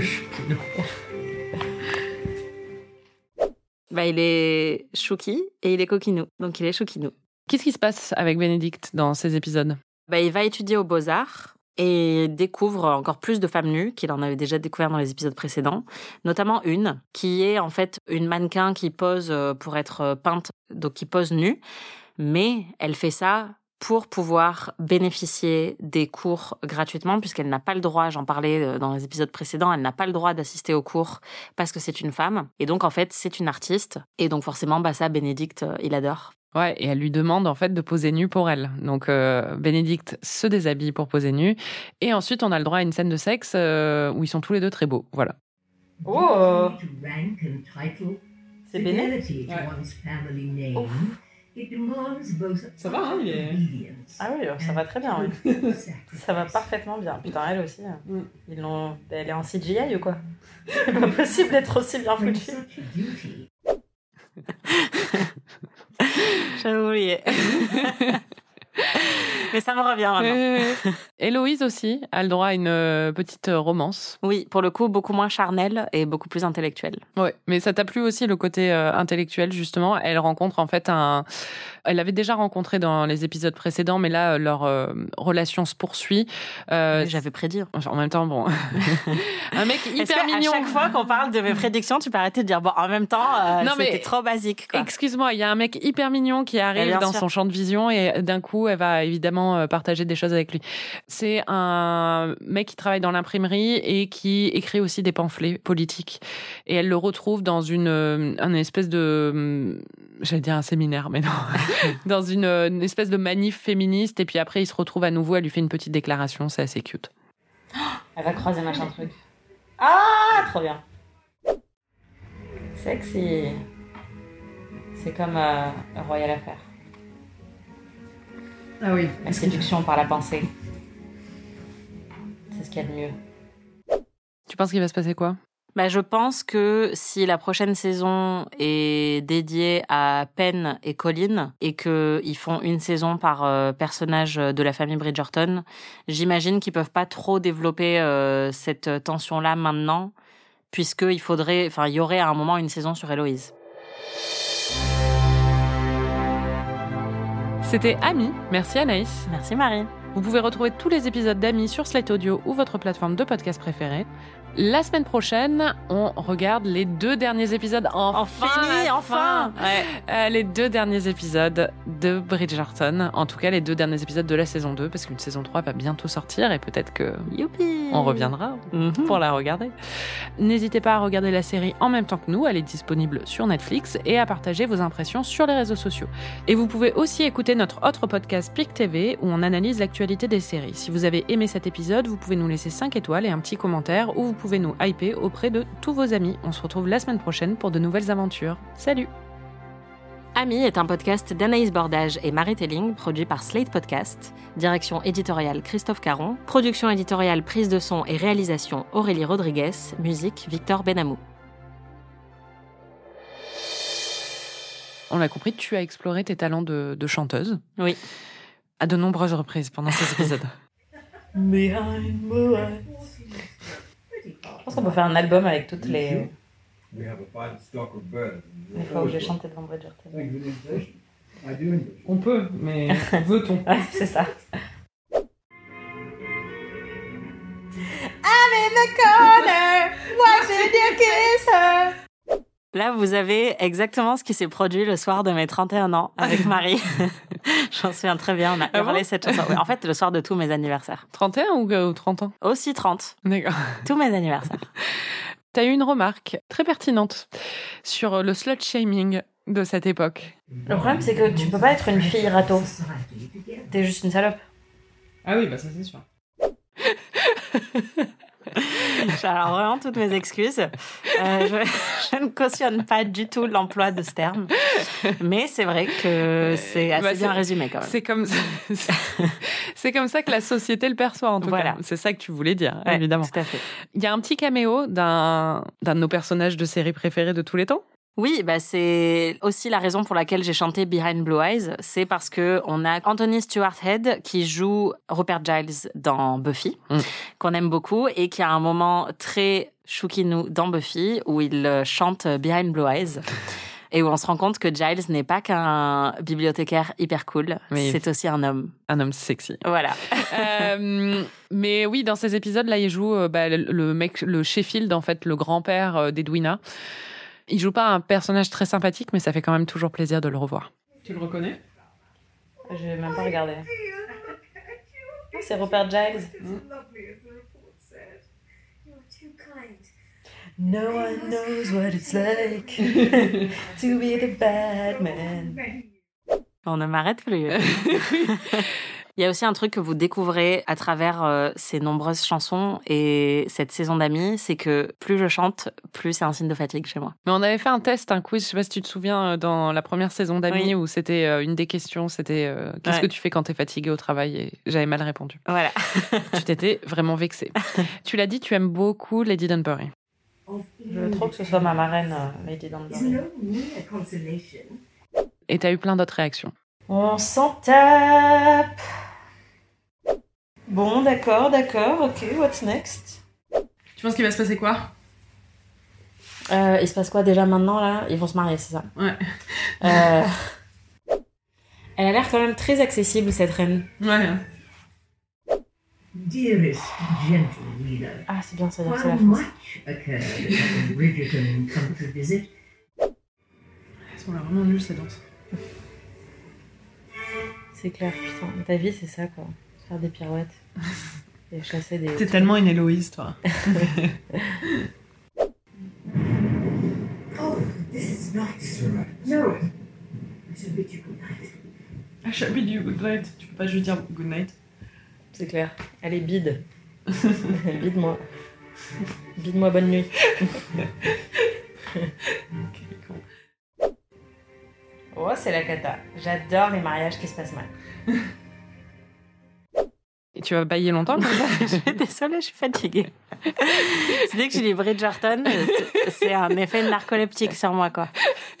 Speaker 2: Bah, il est chouki et il est coquinou. Donc, il est chouquinou.
Speaker 1: Qu'est-ce qui se passe avec Bénédicte dans ces épisodes?
Speaker 2: Bah, il va étudier aux Beaux-Arts et découvre encore plus de femmes nues qu'il en avait déjà découvert dans les épisodes précédents, notamment une qui est en fait une mannequin qui pose euh, pour être euh, peinte, donc qui pose nue, mais elle fait ça pour pouvoir bénéficier des cours gratuitement puisqu'elle n'a pas le droit, j'en parlais euh, dans les épisodes précédents, elle n'a pas le droit d'assister aux cours parce que c'est une femme et donc en fait c'est une artiste et donc forcément bah ça Bénédicte il adore.
Speaker 1: Ouais, et elle lui demande en fait de poser nu pour elle. Donc euh, Bénédicte se déshabille pour poser nu, et ensuite on a le droit à une scène de sexe euh, où ils sont tous les deux très beaux. Voilà.
Speaker 10: Oh
Speaker 7: C'est
Speaker 10: Béné?
Speaker 3: Ça va, hein, il est...
Speaker 10: Ah oui, ça va très bien, oui. Ça va parfaitement bien. Putain, elle aussi. hein. Ils l'ont... Elle est en CGI ou quoi? C'est pas possible d'être aussi bien foutue.
Speaker 2: J'avais oublié. Mais ça me revient maintenant.
Speaker 1: Euh, Héloïse aussi a le droit à une euh, petite romance.
Speaker 2: Oui, pour le coup, beaucoup moins charnel et beaucoup plus intellectuel.
Speaker 1: Ouais, mais ça t'a plu aussi le côté euh, intellectuel justement? Elle rencontre en fait un. Elle l'avait déjà rencontré dans les épisodes précédents, mais là euh, leur euh, relation se poursuit. Euh,
Speaker 2: J'avais prédit.
Speaker 1: En même temps, bon, un mec hyper mignon.
Speaker 2: chaque fois qu'on parle de mes prédictions, tu peux arrêter de dire bon, en même temps, euh,
Speaker 1: Non, mais-
Speaker 2: c'était trop basique.
Speaker 1: Excuse-moi, il y a un mec hyper mignon qui arrive
Speaker 2: bien
Speaker 1: dans
Speaker 2: sûr.
Speaker 1: son champ de vision et d'un coup, elle va évidemment euh, partager des choses avec lui. C'est un mec qui travaille dans l'imprimerie et qui écrit aussi des pamphlets politiques. Et elle le retrouve dans une, euh, un espèce de, hum, j'allais dire un séminaire, mais non, dans une, euh, une espèce de manif féministe. Et puis après, il se retrouve à nouveau, elle lui fait une petite déclaration, c'est assez cute.
Speaker 10: Elle va croiser machin truc. Ah, trop bien. Sexy. C'est comme euh, Royal Affair.
Speaker 3: Ah oui.
Speaker 10: La séduction par la pensée. C'est ce qu'il y a de mieux.
Speaker 1: Tu penses qu'il va se passer quoi?
Speaker 2: Bah, je pense que si la prochaine saison est dédiée à Penn et Colin et qu'ils font une saison par euh, personnage de la famille Bridgerton, j'imagine qu'ils peuvent pas trop développer euh, cette tension-là maintenant, puisqu'il faudrait, enfin, il y aurait à un moment une saison sur Héloïse.
Speaker 1: C'était Ami. Merci Anaïs.
Speaker 2: Merci Marie.
Speaker 1: Vous pouvez retrouver tous les épisodes d'Ami sur Slate Audio ou votre plateforme de podcast préférée. La semaine prochaine, on regarde les deux derniers épisodes. Enfin,
Speaker 2: fini, enfin.
Speaker 1: fin. Euh, Les deux derniers épisodes de Bridgerton. En tout cas, les deux derniers épisodes de la saison 2, parce qu'une saison 3 va bientôt sortir et peut-être que
Speaker 2: Youpi
Speaker 1: on reviendra
Speaker 2: Mhm.
Speaker 1: pour la regarder. N'hésitez pas à regarder la série en même temps que nous, elle est disponible sur Netflix et à partager vos impressions sur les réseaux sociaux. Et vous pouvez aussi écouter notre autre podcast PIC TV où on analyse l'actualité des séries. Si vous avez aimé cet épisode, vous pouvez nous laisser 5 étoiles et un petit commentaire ou vous pouvez nous hyper auprès de tous vos amis. On se retrouve la semaine prochaine pour de nouvelles aventures. Salut
Speaker 2: Ami est un podcast d'Anaïs Bordage et Marie Telling, produit par Slate Podcast. Direction éditoriale Christophe Caron. Production éditoriale, prise de son et réalisation Aurélie Rodriguez. Musique Victor Benamou.
Speaker 1: On l'a compris, tu as exploré tes talents de, de chanteuse.
Speaker 2: Oui.
Speaker 1: À de nombreuses reprises pendant ces épisodes.
Speaker 10: Je pense qu'on peut faire un album avec toutes les,
Speaker 11: We have a fine stock of birds.
Speaker 10: les fois où j'ai chanté devant Bridgerton.
Speaker 11: Thank you for the invitation. I do enjoy it.
Speaker 3: On peut, mais veut-on?
Speaker 10: Ouais, c'est ça.
Speaker 2: Là, vous avez exactement ce qui s'est produit le soir de mes 31 ans avec Marie. J'en souviens très bien, on a
Speaker 1: Ah bon
Speaker 2: hurlé cette chanson. Oui, en fait, le soir de tous mes anniversaires.
Speaker 1: 31 ou, euh, ou 30 ans?
Speaker 2: Aussi 30,
Speaker 1: D'accord.
Speaker 2: tous mes anniversaires.
Speaker 1: Tu as eu une remarque très pertinente sur le slut shaming de cette époque.
Speaker 10: Le problème, c'est que tu peux pas être une fille râteau. T'es juste une salope.
Speaker 3: Ah oui, bah ça c'est sûr.
Speaker 2: Alors vraiment, toutes mes excuses. Euh, je, je ne cautionne pas du tout l'emploi de ce terme. Mais c'est vrai que c'est assez
Speaker 1: Bah,
Speaker 2: bien résumé quand même.
Speaker 1: C'est comme, c'est comme ça que la société le perçoit, en tout
Speaker 2: Voilà.
Speaker 1: cas. C'est ça que tu voulais dire,
Speaker 2: Ouais,
Speaker 1: évidemment.
Speaker 2: Tout à fait.
Speaker 1: Il y a un petit caméo d'un, d'un de nos personnages de série préférés de tous les temps.
Speaker 2: Oui, bah c'est aussi la raison pour laquelle j'ai chanté Behind Blue Eyes. C'est parce que on a Anthony Stewart Head qui joue Rupert Giles dans Buffy,
Speaker 1: Mm.
Speaker 2: qu'on aime beaucoup et qui a un moment très choukinou dans Buffy où il euh, chante Behind Blue Eyes. Et où on se rend compte que Giles n'est pas qu'un bibliothécaire hyper cool,
Speaker 1: Oui.
Speaker 2: c'est aussi un homme.
Speaker 1: Un homme sexy.
Speaker 2: Voilà.
Speaker 1: Euh, mais oui, dans ces épisodes-là, il joue euh, bah, le, mec, le Sheffield, en fait, le grand-père d'Edwina. Il joue pas un personnage très sympathique, mais ça fait quand même toujours plaisir de le revoir.
Speaker 3: Tu le reconnais?
Speaker 10: J'ai même pas regardé. Ah, C'est Rupert Giles.
Speaker 7: Kind.
Speaker 10: No one knows what it's like to be the bad man.
Speaker 2: On ne m'arrête plus. Il y a aussi un truc que vous découvrez à travers euh, ces nombreuses chansons et cette saison d'amis, c'est que plus je chante, plus c'est un signe de fatigue chez moi.
Speaker 1: Mais on avait fait un test, un quiz, je sais pas si tu te souviens, euh, dans la première saison d'Amis,
Speaker 2: Oui.
Speaker 1: où c'était euh, une des questions, c'était euh, qu'est-ce
Speaker 2: Ouais.
Speaker 1: que tu fais quand t'es fatigué au travail? Et j'avais mal répondu.
Speaker 2: Voilà.
Speaker 1: tu t'étais vraiment vexée. tu l'as dit, tu aimes beaucoup Lady Dunbury.
Speaker 10: Je veux trop que ce soit ma marraine, Lady Dunbury.
Speaker 1: Et t'as eu plein d'autres réactions.
Speaker 10: On s'en tape. Bon, d'accord, d'accord, ok, what's next?
Speaker 3: Tu penses qu'il va se passer quoi?
Speaker 10: Euh, Il se passe quoi déjà maintenant là? Ils vont se marier, c'est ça?
Speaker 3: Ouais.
Speaker 10: Euh, Elle a l'air quand même très accessible cette reine.
Speaker 3: Ouais.
Speaker 7: Dearest gentle reader,
Speaker 10: Ah, c'est bien, ça c'est la France.
Speaker 7: occurred at Bridgerton country visit,
Speaker 3: Elles sont là vraiment nulles ces danses.
Speaker 10: C'est clair, putain. Ta vie, c'est ça quoi. Faire des pirouettes. Et chasser des.
Speaker 3: T'es tellement une Héloïse, toi.
Speaker 7: oh, this is not. No. I shall bid you good night.
Speaker 3: I shall bid you good night. Tu peux pas juste dire good night
Speaker 10: C'est clair. Est bide. Bide-moi. Bide-moi bonne nuit. Oh, c'est la cata. J'adore les mariages qui se passent mal.
Speaker 1: Et tu vas bailler longtemps comme ça
Speaker 2: je suis désolée, je suis fatiguée. C'est dès que je dis Bridgerton, c'est- un effet narcoleptique sur moi, quoi.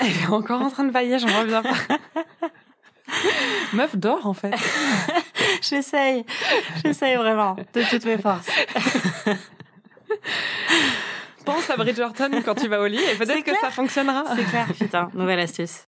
Speaker 1: Elle est encore en train de bailler, j'en reviens pas. Meuf dort en fait.
Speaker 2: J'essaye, j'essaye vraiment, de toutes mes forces.
Speaker 1: Pense à Bridgerton quand tu vas au lit et peut-être que ça fonctionnera.
Speaker 2: C'est clair, putain, nouvelle astuce.